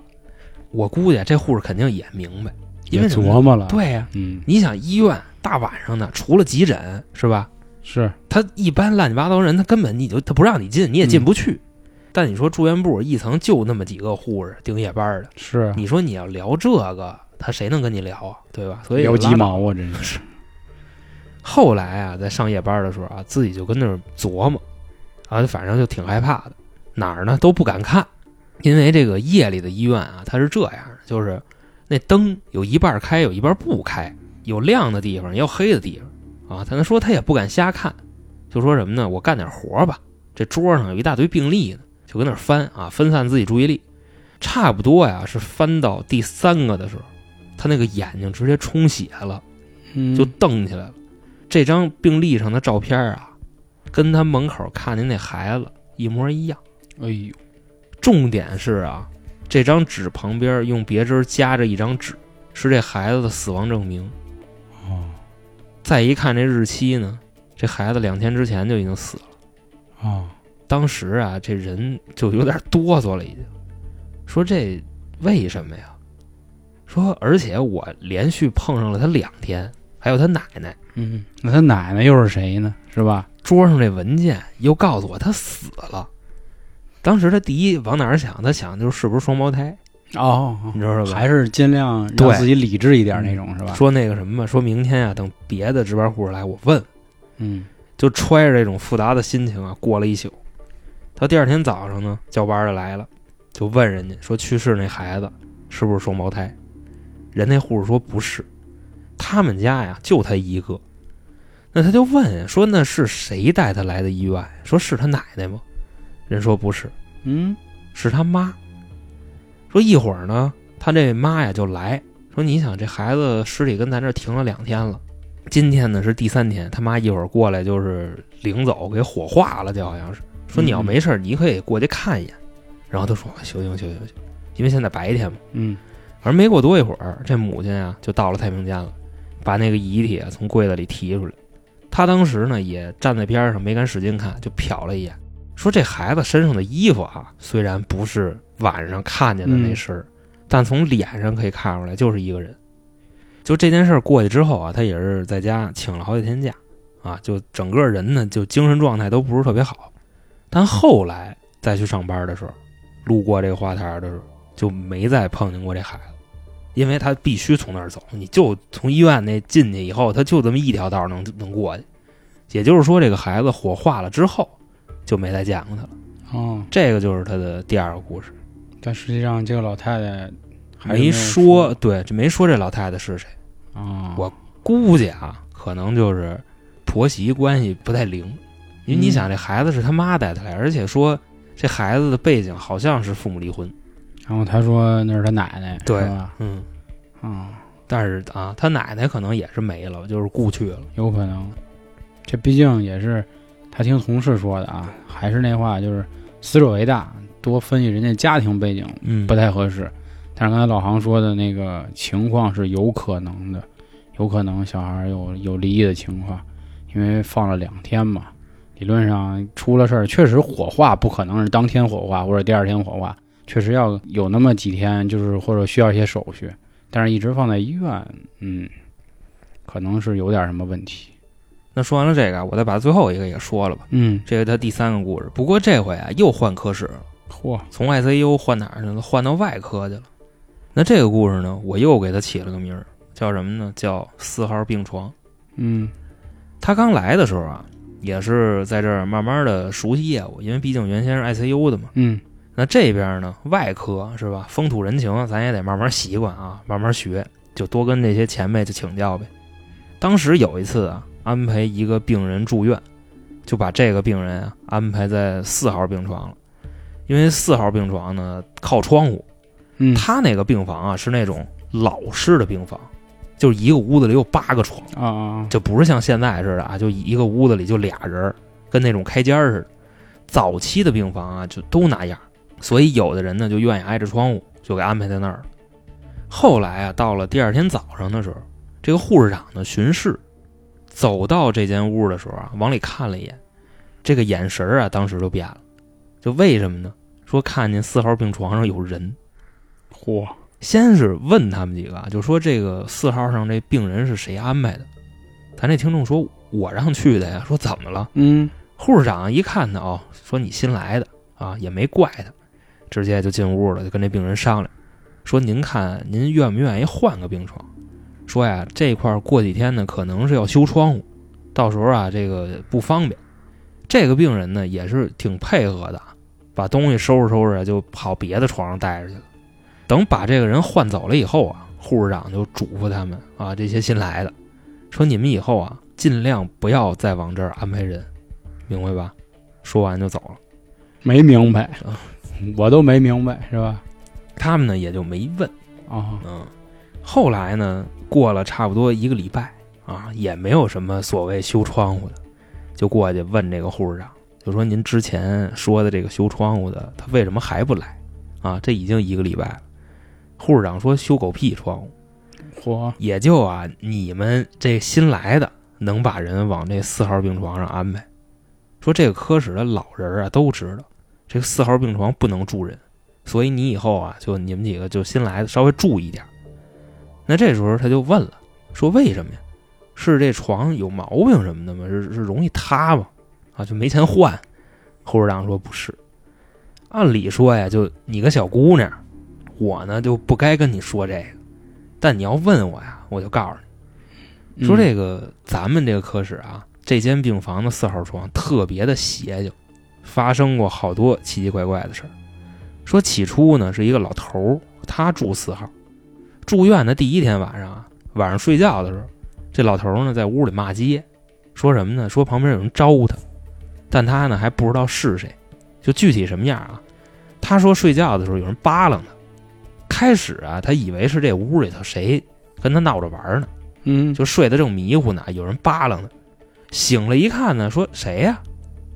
S3: 我估计这护士肯定也明白，因为
S1: 琢磨了。，
S3: 对呀、
S1: 嗯，
S3: 你想医院大晚上的，除了急诊是吧？
S1: 是，
S3: 他一般乱七八糟人，他根本你就他不让你进，你也进不去。但你说住院部一层就那么几个护士盯夜班的，
S1: 是，
S3: 你说你要聊这个，他谁能跟你聊啊？对吧？所以
S1: 聊鸡毛啊，真是。
S3: 后来啊，在上夜班的时候啊，自己就跟那儿琢磨，啊，反正就挺害怕的，哪儿呢都不敢看，因为这个夜里的医院啊，它是这样的，就是那灯有一半开，有一半不开，有亮的地方，也有黑的地方，啊，他说他也不敢瞎看，就说什么呢？我干点活吧，这桌上有一大堆病历呢，就跟那儿翻啊，分散自己注意力，差不多呀，是翻到第三个的时候，他那个眼睛直接充血了。
S1: 嗯，
S3: 就瞪起来了。这张病历上的照片啊，跟他门口看见那孩子一模一样。
S1: 哎呦，
S3: 重点是啊，这张纸旁边用别针夹着一张纸，是这孩子的死亡证明。
S1: 哦
S3: 再一看这日期呢，这孩子两天之前就已经死了。
S1: 哦，
S3: 当时啊，这人就有点哆嗦了，已经说这为什么呀？说而且我连续碰上了他两天，还有他奶奶
S1: 嗯，那他奶奶又是谁呢？是吧？
S3: 桌上这文件又告诉我他死了。当时他第一往哪儿想？他想就是是不是双胞胎，
S1: 哦，
S3: 你知道吧？
S1: 还是尽量让自己理智一点那种，是吧？
S3: 说那个什么，说明天啊，等别的值班护士来，我问。
S1: 嗯
S3: 就揣着这种复杂的心情啊，过了一宿。到第二天早上呢，交班的来了，就问人家说去世那孩子是不是双胞胎？人那护士说不是，他们家呀就他一个。那他就问说那是谁带他来的医院？说是他奶奶吗？人说不是，
S1: 嗯
S3: 是他妈。说一会儿呢，他这妈呀就来说，你想这孩子尸体跟咱这停了两天了，今天呢是第三天，他妈一会儿过来就是领走，给火化了，就好像是说你要没事儿，你可以过去看一眼。然后他说行行行行行，因为现在白天嘛。
S1: 嗯
S3: 而没过多一会儿，这母亲啊就到了太平间了，把那个遗体啊从柜子里提出来。他当时呢也站在边上，没敢使劲看，就瞟了一眼，说这孩子身上的衣服啊，虽然不是晚上看见的那身儿，但从脸上可以看出来就是一个人。就这件事儿过去之后啊，他也是在家请了好几天假，啊，就整个人呢就精神状态都不是特别好。但后来再去上班的时候，路过这个花坛的时候，就没再碰见过这孩子，因为他必须从那儿走，你就从医院那进去以后，他就这么一条道能能过去。也就是说，这个孩子火化了之后，就没再见过他了。
S1: 哦，
S3: 这个就是他的第二个故事，
S1: 但实际上这个老太太还
S3: 没说对，就没说这老太太是谁。
S1: 啊，
S3: 我估计啊，可能就是婆媳关系不太灵，因为你
S1: 嗯
S3: 想，这孩子是他妈带他来，而且说这孩子的背景好像是父母离婚，
S1: 然后他说那是他奶奶，
S3: 对
S1: 是吧？
S3: 嗯，
S1: 啊，
S3: 但是啊，他奶奶可能也是没了，就是故去了。
S1: 有可能，这毕竟也是他听同事说的啊，还是那话，就是死者为大，多分析人家家庭背景
S3: 嗯
S1: 不太合适。但是刚才老航说的那个情况是有可能的，有可能小孩有有离异的情况，因为放了两天嘛，理论上出了事儿，确实火化不可能是当天火化或者第二天火化，确实要有那么几天，就是或者需要一些手续，但是一直放在医院，嗯，可能是有点什么问题。
S3: 那说完了这个，我再把最后一个也说了吧。
S1: 嗯，
S3: 这是他第三个故事，不过这回啊又换科室了，
S1: 嚯，
S3: 从 ICU 换哪儿去了？换到外科去了。那这个故事呢，我又给他起了个名儿，叫什么呢？叫四号病床。
S1: 嗯
S3: 他刚来的时候啊，也是在这儿慢慢的熟悉业务，因为毕竟原先是 ICU 的嘛。
S1: 嗯
S3: 那这边呢，外科是吧？风土人情，咱也得慢慢习惯啊，慢慢学，就多跟这些前辈就请教呗。当时有一次啊，安排一个病人住院，就把这个病人啊安排在四号病床了，因为四号病床呢靠窗户，
S1: 嗯，
S3: 他那个病房啊是那种老式的病房，就是一个屋子里有八个床。
S1: 啊啊，
S3: 就不是像现在似的啊，就一个屋子里就俩人，跟那种开间似的。早期的病房啊，就都那样，所以有的人呢就愿意挨着窗户，就给安排在那儿了。后来啊，到了第二天早上的时候，这个护士长呢巡视，走到这间屋的时候啊，往里看了一眼，这个眼神啊，当时就变了。就为什么呢？说看见四号病床上有人，
S1: 嚯，
S3: 先是问他们几个啊，就说这个四号上这病人是谁安排的？咱这听众说，我让去的呀。说怎么了？
S1: 嗯
S3: 护士长一看他哦，说你新来的啊，也没怪他，直接就进屋了，就跟这病人商量，说您看您愿不愿意换个病床？说呀，这块儿过几天呢，可能是要修窗户，到时候啊，这个不方便。这个病人呢也是挺配合的，把东西收拾收拾就跑别的床上待着去了。等把这个人换走了以后啊，护士长就嘱咐他们啊，这些新来的，说你们以后啊，尽量不要再往这儿安排人，明白吧？说完就走了。
S1: 没明白
S3: 啊，
S1: 我都没明白是吧？
S3: 他们呢也就没问，
S1: 啊，
S3: 嗯。后来呢，过了差不多一个礼拜啊，也没有什么所谓修窗户的，就过去问这个护士长，就说您之前说的这个修窗户的，他为什么还不来？啊，这已经一个礼拜了。护士长说修狗屁窗户，
S1: 嚯，
S3: 也就啊你们这新来的能把人往这四号病床上安排。说这个科室的老人啊都知道，这个四号病床不能住人，所以你以后啊就你们几个就新来的稍微注意点。那这时候他就问了，说为什么呀？是这床有毛病什么的吗？是是容易塌吗？啊，就没钱换。护士长说不是，按理说呀，就你个小姑娘，我呢就不该跟你说这个，但你要问我呀，我就告诉你，说这个咱们这个科室啊，这间病房的四号床特别的邪性，发生过好多奇奇怪怪的事儿。说起初呢是一个老头儿，他住四号，住院的第一天晚上啊，晚上睡觉的时候，这老头儿呢在屋里骂街，说什么呢？说旁边有人招他，但他呢还不知道是谁，就具体什么样啊？他说睡觉的时候有人扒拉他，开始啊他以为是这屋里头谁跟他闹着玩呢。
S1: 嗯，
S3: 就睡得正迷糊呢，有人扒拉呢。醒了一看呢，说谁呀、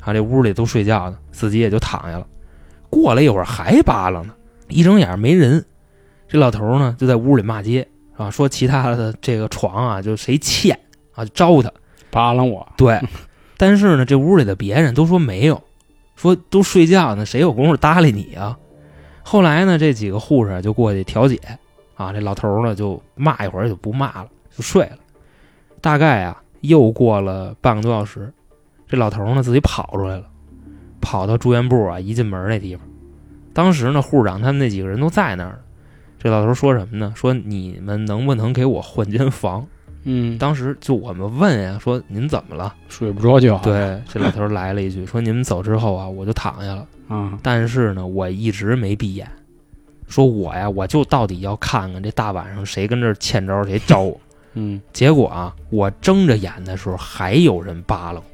S3: 啊？这屋里都睡觉呢，自己也就躺下了。过了一会儿还扒拉呢，一睁眼没人。这老头呢就在屋里骂街啊，说其他的这个床啊就谁欠啊就招他。
S1: 扒拉我，
S3: 对，但是呢这屋里的别人都说没有，说都睡觉呢，谁有功夫搭理你啊？后来呢这几个护士就过去调解啊，这老头呢就骂一会儿就不骂了。就睡了，大概啊又过了半个多小时，这老头呢自己跑出来了，跑到住院部啊一进门那地方，当时呢护士长他们那几个人都在那儿。这老头说什么呢？说你们能不能给我换间房？
S1: 嗯，
S3: 当时就我们问呀，说您怎么了？
S1: 睡不着觉，
S3: 对，这老头来了一句，说你们走之后啊，我就躺下了，
S1: 啊，
S3: 但是呢，我一直没闭眼，说我呀，我就到底要看看这大晚上谁跟这儿欠招谁招我。
S1: 嗯，
S3: 结果啊，我睁着眼的时候还有人扒拉我，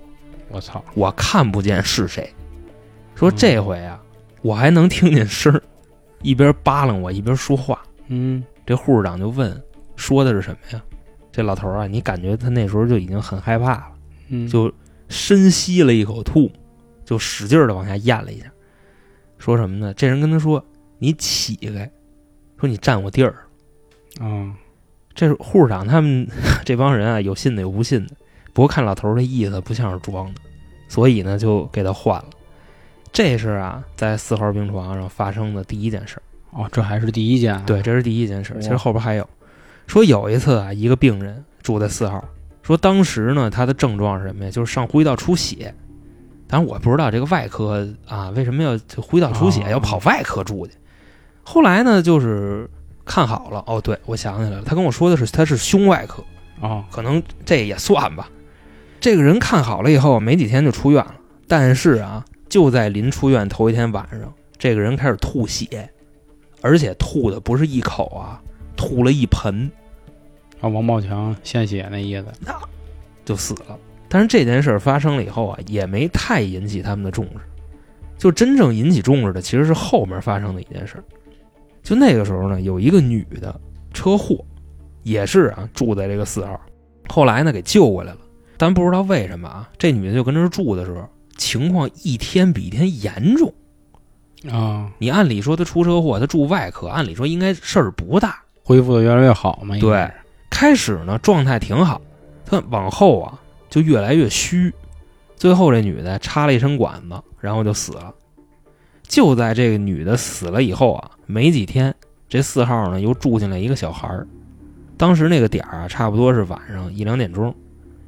S1: 我操，
S3: 我看不见是谁。说这回啊，我还能听见声儿，一边扒拉我一边说话。
S1: 嗯，
S3: 这护士长就问，说的是什么呀？这老头啊，你感觉他那时候就已经很害怕了，
S1: 嗯，
S3: 就深吸了一口吐，就使劲的往下咽了一下，说什么呢？这人跟他说：“你起开，说你占我地儿。”
S1: 啊，
S3: 这是护士长他们 这帮人啊，有信的有不信的。不过看老头儿这意思不像是装的，所以呢就给他换了。这是啊，在四号病床上发生的第一件事儿。
S1: 哦，这还是第一件啊，
S3: 对，这是第一件事儿。其实后边还有，说有一次啊，一个病人住在四号，说当时呢他的症状是什么呀？就是上呼吸道出血。但是我不知道这个外科啊为什么要呼吸道出血、
S1: 哦
S3: 要跑外科住去。后来呢，就是看好了，哦，对我想起来了，他跟我说的是他是胸外科。
S1: 哦，
S3: 可能这也算吧。这个人看好了以后，没几天就出院了。但是啊，就在临出院头一天晚上，这个人开始吐血，而且吐的不是一口啊，吐了一盆
S1: 啊，王宝强献血那意思，
S3: 就死了。但是这件事儿发生了以后啊，也没太引起他们的重视。就真正引起重视的，其实是后面发生的一件事。就那个时候呢，有一个女的车祸，也是啊，住在这个四号，后来呢给救过来了。但不知道为什么啊，这女的就跟这儿住的时候，情况一天比一天严重。
S1: 啊，
S3: 你按理说她出车祸，她住外科，按理说应该事儿不大。
S1: 恢复的越来越好嘛，
S3: 对
S1: 是，
S3: 开始呢状态挺好，她往后啊就越来越虚，最后这女的插了一身管子，然后就死了。就在这个女的死了以后啊，没几天，这四号呢又住进来一个小孩儿。当时那个点儿啊，差不多是晚上一两点钟。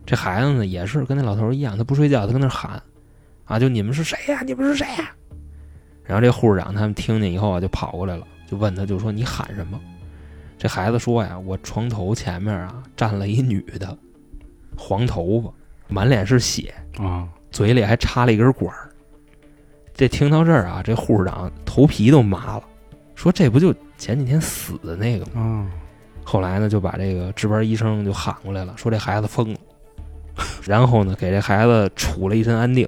S3: 这孩子呢也是跟那老头一样，他不睡觉，他跟那喊，啊，就你们是谁呀、你们是谁呀、然后这护士长他们听见以后啊，就跑过来了，就问他，就说你喊什么？这孩子说呀，我床头前面啊站了一女的，黄头发，满脸是血，
S1: 啊，
S3: 嘴里还插了一根管儿。这听到这儿啊，这护士长头皮都麻了，说这不就前几天死的那个吗？
S1: 啊，
S3: 后来呢，就把这个值班医生就喊过来了，说这孩子疯了，然后呢，给这孩子杵了一身安定，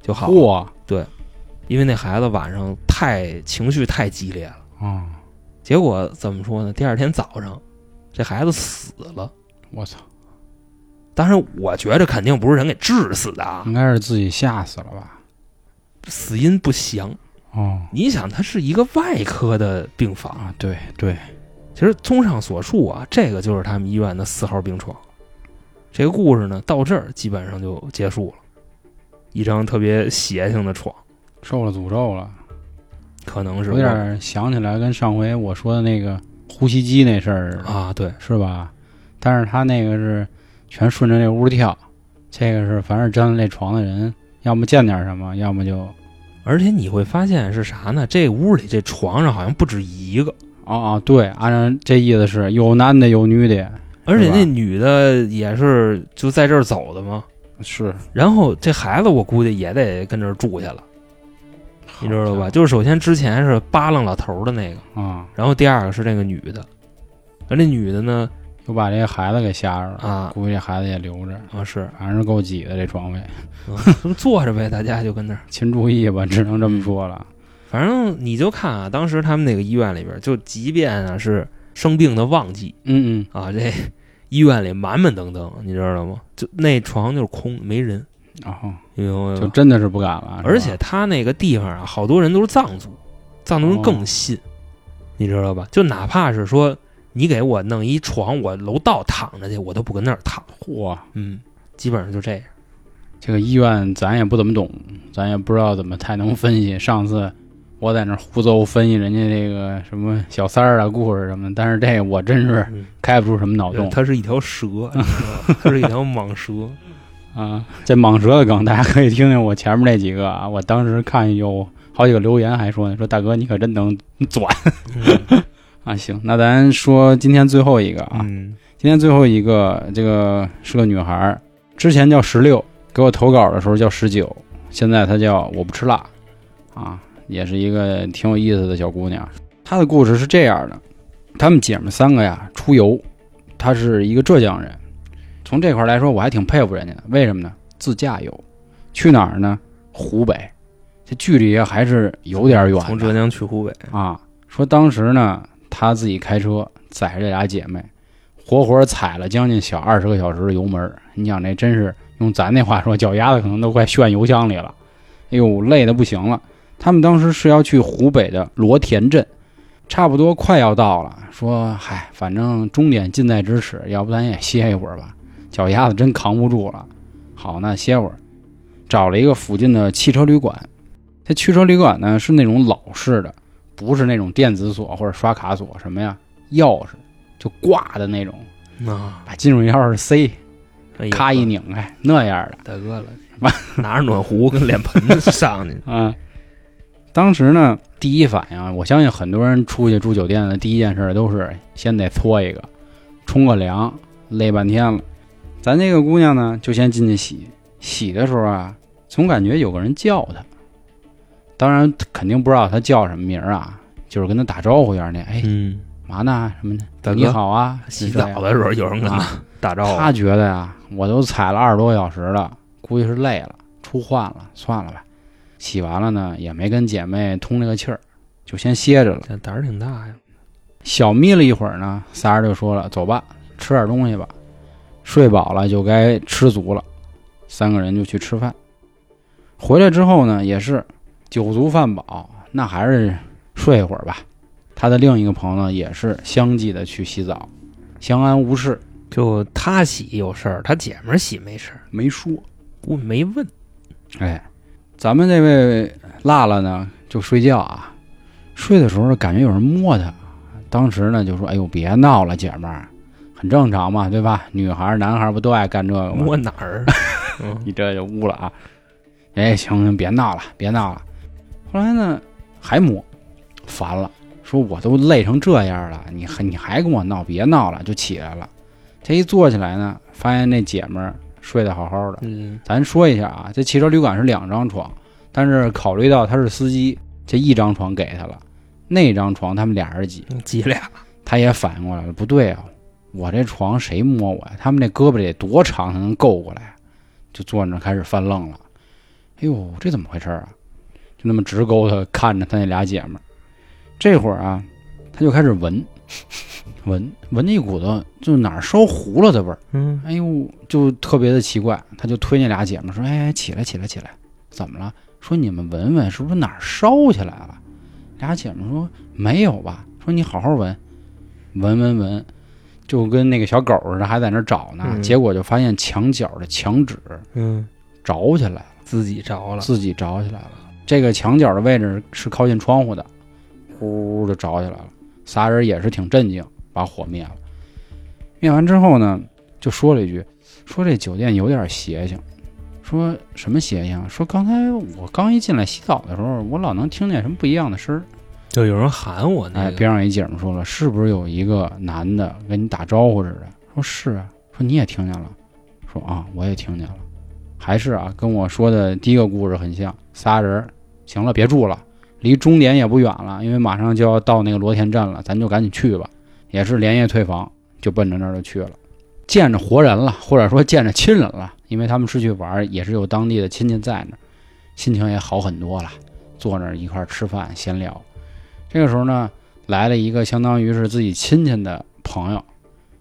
S3: 就好了。
S1: 对，
S3: 因为那孩子晚上太情绪太激烈了，
S1: 啊，
S3: 结果怎么说呢？第二天早上，这孩子死了。
S1: 我操，
S3: 当然，我觉着肯定不是人给治死的啊
S1: 应，该是自己吓死了吧？
S3: 死因不详。
S1: 哦
S3: 你想，它是一个外科的病房，
S1: 啊，对对，
S3: 其实综上所述啊，这个就是他们医院的四号病床。这个故事呢，到这儿基本上就结束了。一张特别邪性的床，
S1: 受了诅咒了，
S3: 可能是
S1: 有点想起来跟上回我说的那个呼吸机那事儿
S3: 啊，对，
S1: 是吧？但是他那个是全顺着那屋跳，这个是凡是沾了那床的人，要么见点什么，要么就
S3: 而且你会发现是啥呢？这屋里这床上好像不止一个，
S1: 啊！啊，对，按照这意思是有男的有女的，
S3: 而且那女的也是就在这儿走的吗。
S1: 是
S3: 然后这孩子我估计也得跟这儿住去了，你知道吧？就是首先之前是扒拉老头儿的那个，
S1: 啊，
S3: 然后第二个是那个女的，而那女的呢
S1: 又把这个孩子给吓着了，
S3: 啊
S1: 估计这孩子也留着，
S3: 啊是
S1: 反正是够挤的这床位，
S3: 嗯 坐着呗，大家就跟那儿。
S1: 勤注意吧，只能这么说了。
S3: 反正你就看啊，当时他们那个医院里边，就即便啊是生病的旺季
S1: 嗯嗯
S3: 啊，这 医院里满满登登，你知道吗？就那床就是空，没人，
S1: 嗯，然后？就真的是不敢了，
S3: 而且他那个地方啊，好多人都是藏族，藏族人更信，你知道吧？就哪怕是说你给我弄一床，我楼道躺着去，我都不跟那儿躺。
S1: 嚯，
S3: 嗯，基本上就这样。
S1: 这个医院咱也不怎么懂，咱也不知道怎么太能分析。上次我在那胡诌分析人家这个什么小三儿啊故事什么的，但是这个我真是
S3: 嗯，
S1: 开不出什么脑洞
S3: 它是一条蛇，它是一条蟒蛇。
S1: 啊。这蟒蛇的梗，大家可以听听我前面那几个啊。我当时看有好几个留言还说呢，说大哥你可真能钻
S3: 嗯
S1: 啊。行，那咱说今天最后一个啊，
S3: 嗯
S1: 今天最后一个这个是个女孩，之前叫十六，给我投稿的时候叫十九，现在她叫我不吃辣，啊，也是一个挺有意思的小姑娘。她的故事是这样的：她们姐们三个呀出游，她是一个浙江人，从这块儿来说我还挺佩服人家的。为什么呢？自驾游，去哪儿呢？湖北，这距离啊还是有点远。
S3: 从浙江去湖北，
S1: 啊，说当时呢，他自己开车载着这俩姐妹，活活踩了将近小二十个小时的油门儿。你想那真是用咱那话说，脚丫子可能都快炫油箱里了。哎呦，累得不行了。他们当时是要去湖北的罗田镇，差不多快要到了。说嗨，反正终点近在咫尺，要不咱也歇一会儿吧，脚丫子真扛不住了。好，那歇会儿，找了一个附近的汽车旅馆。这汽车旅馆呢是那种老式的，不是那种电子锁或者刷卡锁什么呀，钥匙就挂的那种，
S3: 啊，
S1: 把金属钥匙塞，咔一拧开那样的。
S3: 大哥了，拿着暖壶跟脸盆子上去，
S1: 啊，当时呢，第一反应，我相信很多人出去住酒店的第一件事都是先得搓一个，冲个凉，累半天了。咱这个姑娘呢，就先进去洗，洗的时候啊，总感觉有个人叫她，当然肯定不知道她叫什么名儿啊，就是跟她打招呼一样的，哎，
S3: 嗯，
S1: 嘛呢什么的，你好啊，
S3: 洗澡的时候有人跟他
S1: 啊。
S3: 打招呼，
S1: 她觉得呀，我都踩了二十多个小时了，估计是累了，出汗了，算了吧。洗完了呢，也没跟姐妹通这个气儿，就先歇着了。
S3: 胆儿挺大呀。
S1: 小眯了一会儿呢，仨人就说了：“走吧，吃点东西吧。”睡饱了就该吃足了，三个人就去吃饭。回来之后呢，也是酒足饭饱，那还是睡一会儿吧。他的另一个朋友呢，也是相继的去洗澡，相安无事，
S3: 就他洗有事儿，他姐们儿洗没事儿，
S1: 没说。
S3: 我没问。
S1: 哎，咱们这位辣辣呢，就睡觉啊，睡的时候感觉有人摸他，当时呢就说：“哎呦，别闹了，姐们儿，很正常嘛，对吧？女孩儿、男孩儿不都爱干这个吗？
S3: 摸哪儿？嗯
S1: 你这就污了啊！哎，行行，别闹了，别闹了。后来呢，还摸，烦了，说我都累成这样了，你还你还跟我闹，别闹了，就起来了。这一坐起来呢，发现那姐们儿睡得好好的。
S3: 嗯，
S1: 咱说一下啊，这汽车旅馆是两张床，但是考虑到他是司机，这一张床给他了，那张床他们俩人挤，
S3: 挤俩。
S1: 他也反应过来了，不对啊，我这床谁摸我呀？他们那胳膊得多长才能够过来？就坐那儿开始犯愣了。哎呦，这怎么回事啊？就那么直勾他看着他那俩姐们儿。这会儿啊，他就开始闻，闻闻见一股子就哪儿烧糊了的味儿。
S3: 嗯，
S1: 哎呦，就特别的奇怪，他就推那俩姐们儿说：“哎，起来，起来，起来，怎么了？说你们闻闻，是不是哪儿烧起来了？俩姐们说没有吧，说你好好闻，闻闻闻，就跟那个小狗似的，还在那儿找呢。
S3: 嗯
S1: 结果就发现墙角的墙纸
S3: 嗯，
S1: 着起来了，
S3: 自己着了，
S1: 自己着起来了。这个墙角的位置是靠近窗户的，呼就着起来了。仨人也是挺震惊，把火灭了。灭完之后呢，就说了一句：“说这酒店有点邪性。”说什么邪性？说刚才我刚一进来洗澡的时候，我老能听见什么不一样的声儿。
S3: 就有人喊我那
S1: 哎，边上一姐们说了，是不是有一个男的跟你打招呼似的？说是啊，说你也听见了，说啊我也听见了，还是啊跟我说的第一个故事很像。仨人，行了，别住了，离终点也不远了，因为马上就要到那个罗田镇了，咱就赶紧去吧。也是连夜退房，就奔着那儿就去了，见着活人了，或者说见着亲人了，因为他们是去玩，也是有当地的亲戚在那儿，心情也好很多了，坐那儿一块儿吃饭闲聊。这个时候呢，来了一个相当于是自己亲戚的朋友，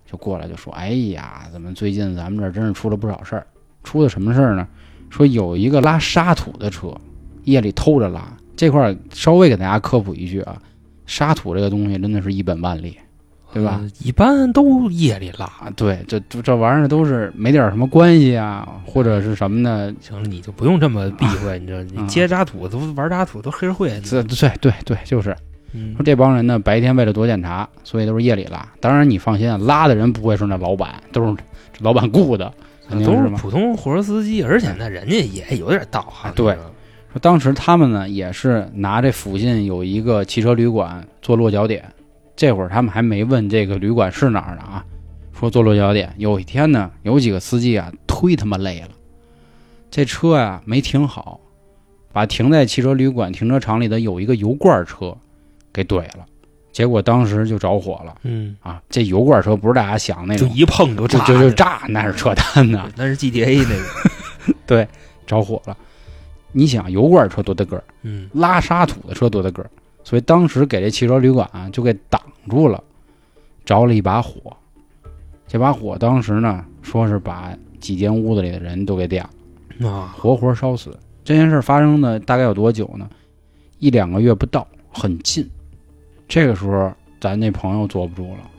S1: 就过来就说：“哎呀，怎么最近咱们这儿真是出了不少事儿？出的什么事儿呢？说有一个拉沙土的车，夜里偷着拉。这块儿稍微给大家科普一句啊，沙土这个东西真的是一本万利，对吧？
S3: 呃一般都夜里拉。
S1: 啊，对，这这这玩意儿都是没点什么关系啊，或者是什么呢。
S3: 行了，你就不用这么避讳，你知道，你接渣土都玩渣土都黑社会。
S1: 这对对对，就是
S3: 嗯
S1: 说这帮人呢，白天为了躲检查，所以都是夜里拉。当然你放心啊，拉的人不会是那老板，都是老板雇的，肯定
S3: 都是。普通货车司机，而且呢人家也有点道行。
S1: 对说当时他们呢也是拿这附近有一个汽车旅馆做落脚点，这会儿他们还没问这个旅馆是哪儿呢啊，说做落脚点。有一天呢，有几个司机啊忒他妈累了，这车呀、没停好，把停在汽车旅馆停车场里的有一个油罐车给怼了，结果当时就着火了
S3: 嗯，
S1: 啊！这油罐车不是大家想那种
S3: 就一碰就炸，
S1: 就就就炸，那是扯淡的，
S3: 那是 GTA 那个。
S1: 对着火了。你想油罐车多大个儿？
S3: 嗯
S1: 拉沙土的车多大个儿，所以当时给这汽车旅馆啊就给挡住了，着了一把火。这把火当时呢，说是把几间屋子里的人都给点了，
S3: 啊，
S1: 活活烧死。这件事发生的大概有多久呢？一两个月不到，很近。这个时候，咱那朋友坐不住了，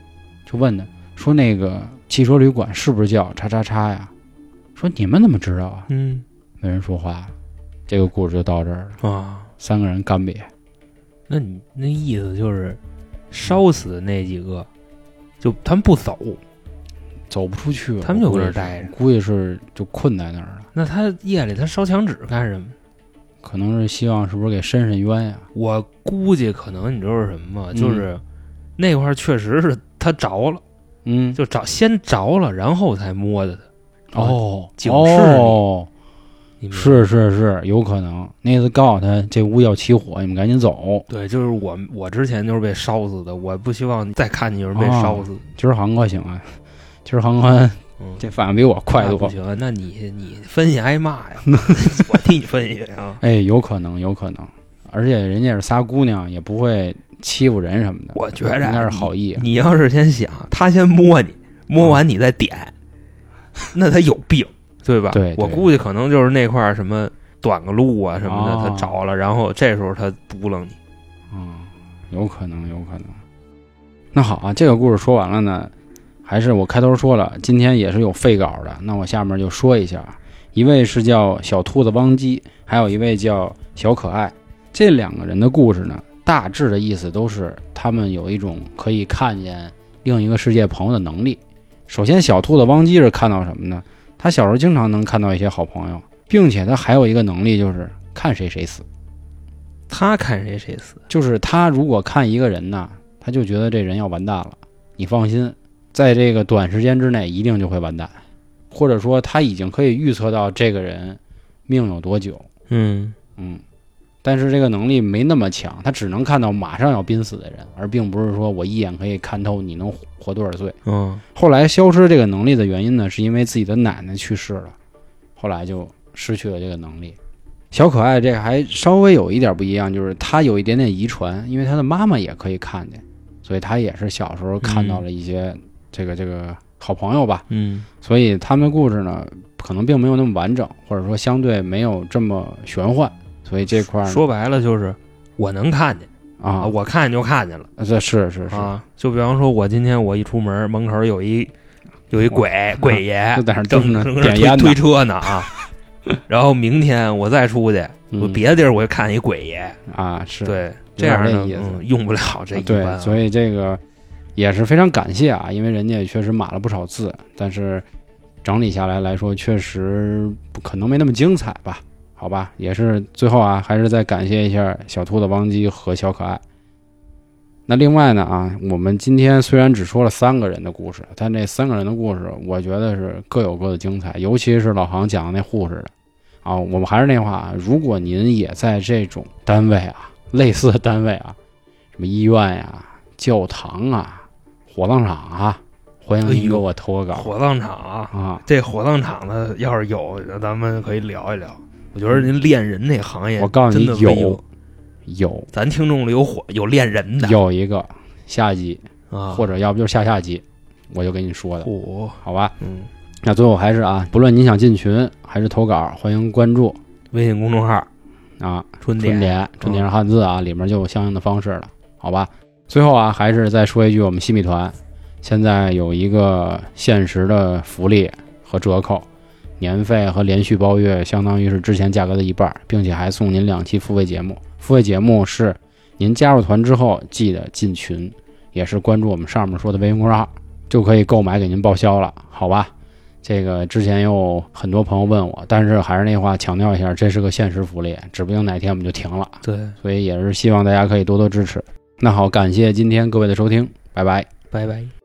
S1: 就问他说：“那个汽车旅馆是不是叫叉叉叉呀？”说：“你们怎么知道啊
S3: 嗯？”
S1: 没人说话。这个故事就到这儿了，
S3: 啊，
S1: 三个人干瘪。
S3: 那你那意思就是烧死的那几个，就他们不走，
S1: 走不出去了，
S3: 他们就搁这儿待着
S1: 估计是就困在那儿了，
S3: 那他夜里他烧墙纸干什么？
S1: 可能是希望是不是给伸伸冤呀？
S3: 我估计可能你知道是什么吗？
S1: 嗯
S3: 就是那块儿确实是他着了，
S1: 嗯，
S3: 就着先着了，然后才摸的他。
S1: 哦，
S3: 警示你
S1: 哦，是是是，有可能。那次告诉他这屋要起火，你们赶紧走。
S3: 对，就是我我之前就是被烧死的，我不希望再看见有人被
S1: 哦
S3: 烧死。
S1: 今儿航哥行啊，今儿航哥
S3: 嗯，
S1: 这反应比我快多。
S3: 那不行，那你你分析挨骂呀，我替你分析啊。
S1: 哎，有可能，有可能。而且人家是仨姑娘，也不会欺负人什么的。
S3: 我觉着
S1: 应该是好意。
S3: 你要是先想，他先摸你，摸完你再点，那他有病，对吧？
S1: 对对
S3: 我估计可能就是那块儿什么短个路啊什么的，
S1: 哦
S3: 他着了，然后这时候他扑棱你。
S1: 嗯，有可能，有可能。那好啊，这个故事说完了呢，还是我开头说了，今天也是有废稿的，那我下面就说一下。一位是叫小兔子汪鸡，还有一位叫小可爱。这两个人的故事呢，大致的意思都是他们有一种可以看见另一个世界朋友的能力。首先，小兔子汪鸡是看到什么呢？他小时候经常能看到一些好朋友，并且他还有一个能力，就是看谁谁死。
S3: 他看谁谁死。
S1: 就是他如果看一个人呢，他就觉得这人要完蛋了。你放心，在这个短时间之内一定就会完蛋，或者说他已经可以预测到这个人命有多久。
S3: 嗯
S1: 嗯，但是这个能力没那么强，他只能看到马上要濒死的人，而并不是说我一眼可以看透你能活多少岁。
S3: 嗯
S1: 后来消失这个能力的原因呢，是因为自己的奶奶去世了，后来就失去了这个能力。小可爱这个还稍微有一点不一样，就是他有一点点遗传，因为他的妈妈也可以看见，所以他也是小时候看到了一些这个这个好朋友吧。
S3: 嗯。
S1: 所以他们的故事呢，可能并没有那么完整，或者说相对没有这么玄幻，所以这块儿
S3: 说白了就是我能看见
S1: 啊，
S3: 我看见就看见了。
S1: 这是是是，
S3: 啊。就比方说，我今天我一出门，门口有一有一鬼 鬼爷
S1: 就在那儿
S3: 正
S1: 正着点烟
S3: 推推车呢啊。然后明天我再出去，我
S1: 嗯
S3: 别的地儿我就看见一鬼爷，
S1: 啊是，
S3: 对，这样的
S1: 这意思。
S3: 嗯用不了这一
S1: 对
S3: 般啊。，
S1: 所以这个也是非常感谢啊，因为人家也确实码了不少字，但是整理下来来说，确实不可能没那么精彩吧？好吧，也是最后啊，还是再感谢一下小兔子王姬和小可爱。那另外呢啊，我们今天虽然只说了三个人的故事，但这三个人的故事，我觉得是各有各的精彩，尤其是老航讲的那护士的啊。我们还是那话啊，如果您也在这种单位啊，类似的单位啊，什么医院呀、教堂啊、火葬场啊，欢迎你给我投个稿
S3: 火葬场啊，
S1: 啊。
S3: 这火葬场的要是有，咱们可以聊一聊。我觉得您恋人这行业，
S1: 我告诉你有有
S3: 咱听众里有火有恋人的，
S1: 有一个下集，
S3: 啊，
S1: 或者要不就是下下集，我就跟你说的，
S3: 五，
S1: 好吧？
S3: 嗯，
S1: 那最后还是啊，不论你想进群还是投稿，欢迎关注
S3: 微信公众号
S1: 啊，
S3: 春
S1: 春点春点是汉字啊，里面就有相应的方式了，好吧？最后啊，还是再说一句，我们新米团现在有一个限时的福利和折扣，年费和连续包月相当于是之前价格的一半，并且还送您两期付费节目。付费节目是您加入团之后记得进群，也是关注我们上面说的微信公众号，就可以购买给您报销了，好吧？这个之前有很多朋友问我，但是还是那话强调一下，这是个限时福利，指不定哪天我们就停了。
S3: 对，
S1: 所以也是希望大家可以多多支持。那好，感谢今天各位的收听，拜拜。
S3: 拜拜。